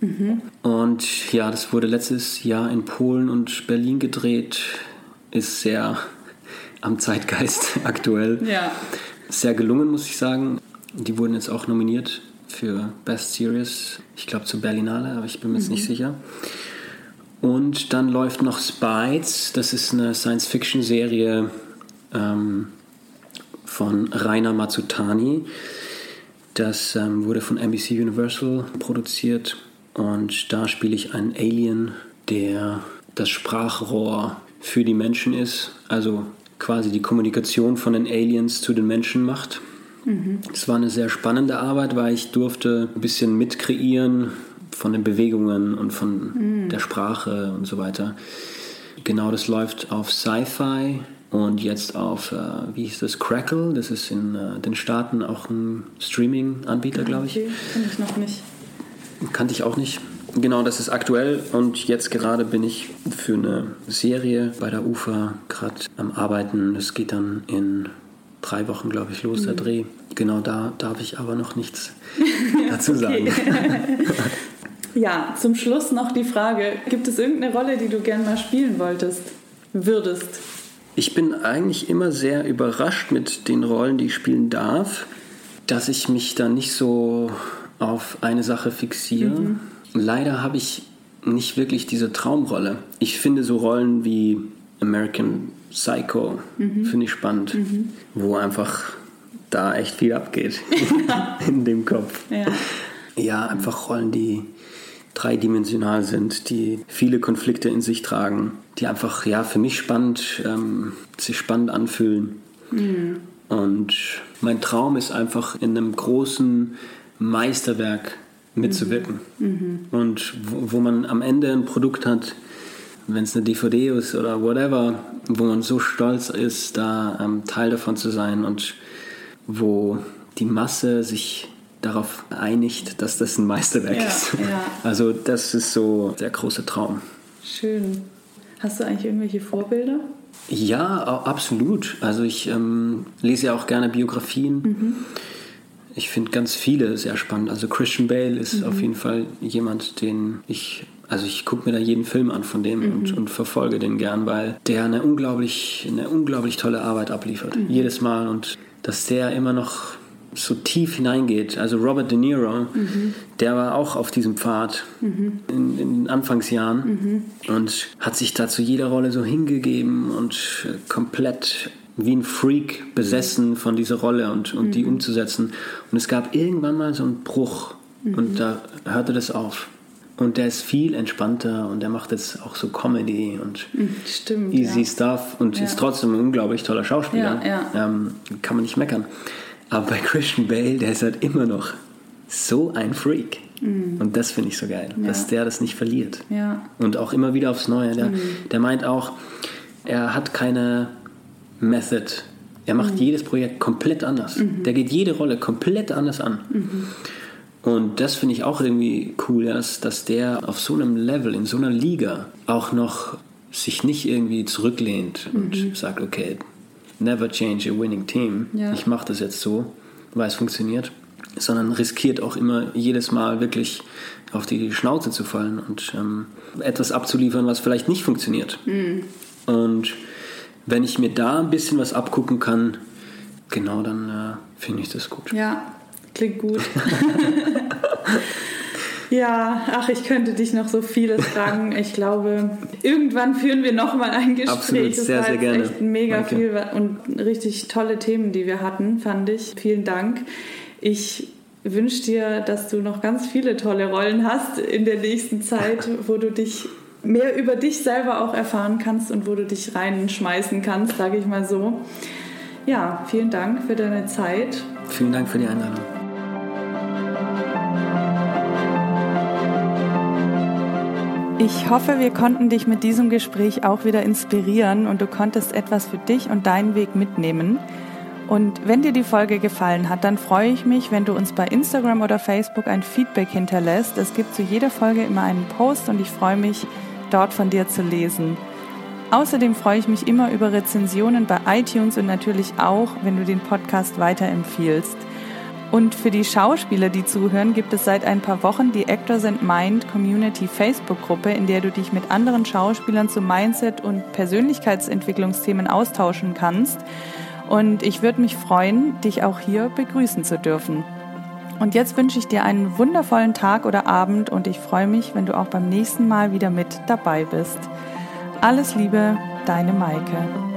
Mhm. Und ja, das wurde letztes Jahr in Polen und Berlin gedreht. Ist sehr am Zeitgeist aktuell. Ja. Sehr gelungen, muss ich sagen. Die wurden jetzt auch nominiert für Best Series. Ich glaube zur Berlinale, aber ich bin mir jetzt mhm. nicht sicher. Und dann läuft noch Spites. Das ist eine Science-Fiction-Serie ähm, von Rainer Mazzutani. Das ähm, wurde von NBC Universal produziert und da spiele ich einen Alien, der das Sprachrohr für die Menschen ist, also quasi die Kommunikation von den Aliens zu den Menschen macht. Es mhm. war eine sehr spannende Arbeit, weil ich durfte ein bisschen mitkreieren von den Bewegungen und von mhm. der Sprache und so weiter. Genau, das läuft auf Sci-Fi und jetzt auf, äh, wie hieß das, Crackle. Das ist in äh, den Staaten auch ein Streaming-Anbieter, glaube ich. Okay, kenne ich noch nicht. Kannte ich auch nicht. Genau, das ist aktuell und jetzt gerade bin ich für eine Serie bei der UFA gerade am Arbeiten. Das geht dann in drei Wochen, glaube ich, los, mhm. der Dreh. Genau da darf ich aber noch nichts dazu sagen. ja, zum Schluss noch die Frage: Gibt es irgendeine Rolle, die du gerne mal spielen wolltest, würdest? Ich bin eigentlich immer sehr überrascht mit den Rollen, die ich spielen darf, dass ich mich da nicht so auf eine Sache fixiere. Mhm. Leider habe ich nicht wirklich diese Traumrolle. Ich finde so Rollen wie American Psycho, mhm. finde ich spannend, mhm. wo einfach da echt viel abgeht in dem Kopf. Ja. ja, einfach Rollen, die dreidimensional sind, die viele Konflikte in sich tragen, die einfach ja für mich spannend, ähm, sich spannend anfühlen. Mhm. Und mein Traum ist einfach in einem großen Meisterwerk mitzuwirken. Mhm. mhm. Und wo, wo, man am Ende ein Produkt hat, wenn es eine DVD ist oder whatever, wo man so stolz ist, da ähm, Teil davon zu sein und wo die Masse sich darauf einigt, dass das ein Meisterwerk ja, ist. Ja. Also das ist so der große Traum. Schön. Hast du eigentlich irgendwelche Vorbilder? Ja, absolut. Also ich ähm, lese ja auch gerne Biografien. Mhm. Ich finde ganz viele sehr spannend. Also Christian Bale ist mhm. auf jeden Fall jemand, den ich also ich gucke mir da jeden Film an von dem mhm. und, und, verfolge den gern, weil der eine unglaublich, eine unglaublich tolle Arbeit abliefert. Mhm. Jedes Mal. Und dass der immer noch so tief hineingeht. Also Robert De Niro, mhm. der war auch auf diesem Pfad mhm. in, den Anfangsjahren mhm. und hat sich da zu jeder Rolle so hingegeben und komplett wie ein Freak besessen von dieser Rolle und, und die mhm. umzusetzen. Und es gab irgendwann mal so einen Bruch und mhm. da hörte das auf. Und der ist viel entspannter und der macht jetzt auch so Comedy und mhm, Stimmt, easy ja. stuff und ja. ist trotzdem ein unglaublich toller Schauspieler. Ja, ähm, kann man nicht meckern. Aber bei Christian Bale, der ist halt immer noch so ein Freak. Mhm. Und das finde ich so geil, ja. dass der das nicht verliert. Ja. Und auch immer wieder aufs Neue. Der, mhm. der meint auch, er hat keine Method. Er macht mhm. jedes Projekt komplett anders. Mhm. Der geht jede Rolle komplett anders an. Mhm. Und das finde ich auch irgendwie cool, dass, dass der auf so einem Level, in so einer Liga auch noch sich nicht irgendwie zurücklehnt und mhm. sagt, okay, never change a winning team. Ja. Ich mache das jetzt so, weil es funktioniert. Sondern riskiert auch immer jedes Mal wirklich auf die Schnauze zu fallen und ähm, etwas abzuliefern, was vielleicht nicht funktioniert. Mhm. Und wenn ich mir da ein bisschen was abgucken kann, genau, dann äh, finde ich das gut. Ja, klingt gut. Ja, ach, ich könnte dich noch so vieles fragen. Ich glaube, irgendwann führen wir noch mal ein Gespräch. Absolut, sehr, das war sehr gerne. Echt mega Danke. viel und richtig tolle Themen, die wir hatten, fand ich. Vielen Dank. Ich wünsche dir, dass du noch ganz viele tolle Rollen hast in der nächsten Zeit, wo du dich mehr über dich selber auch erfahren kannst und wo du dich reinschmeißen kannst, sage ich mal so. Ja, vielen Dank für deine Zeit. Vielen Dank für die Einladung. Ich hoffe, wir konnten dich mit diesem Gespräch auch wieder inspirieren und du konntest etwas für dich und deinen Weg mitnehmen. Und wenn dir die Folge gefallen hat, dann freue ich mich, wenn du uns bei Instagram oder Facebook ein Feedback hinterlässt. Es gibt zu jeder Folge immer einen Post und ich freue mich, dort von dir zu lesen. Außerdem freue ich mich immer über Rezensionen bei iTunes und natürlich auch, wenn du den Podcast weiterempfiehlst. Und für die Schauspieler, die zuhören, gibt es seit ein paar Wochen die Actors and Mind Community Facebook-Gruppe, in der du dich mit anderen Schauspielern zu Mindset- und Persönlichkeitsentwicklungsthemen austauschen kannst. Und ich würde mich freuen, dich auch hier begrüßen zu dürfen. Und jetzt wünsche ich dir einen wundervollen Tag oder Abend und ich freue mich, wenn du auch beim nächsten Mal wieder mit dabei bist. Alles Liebe, deine Maike.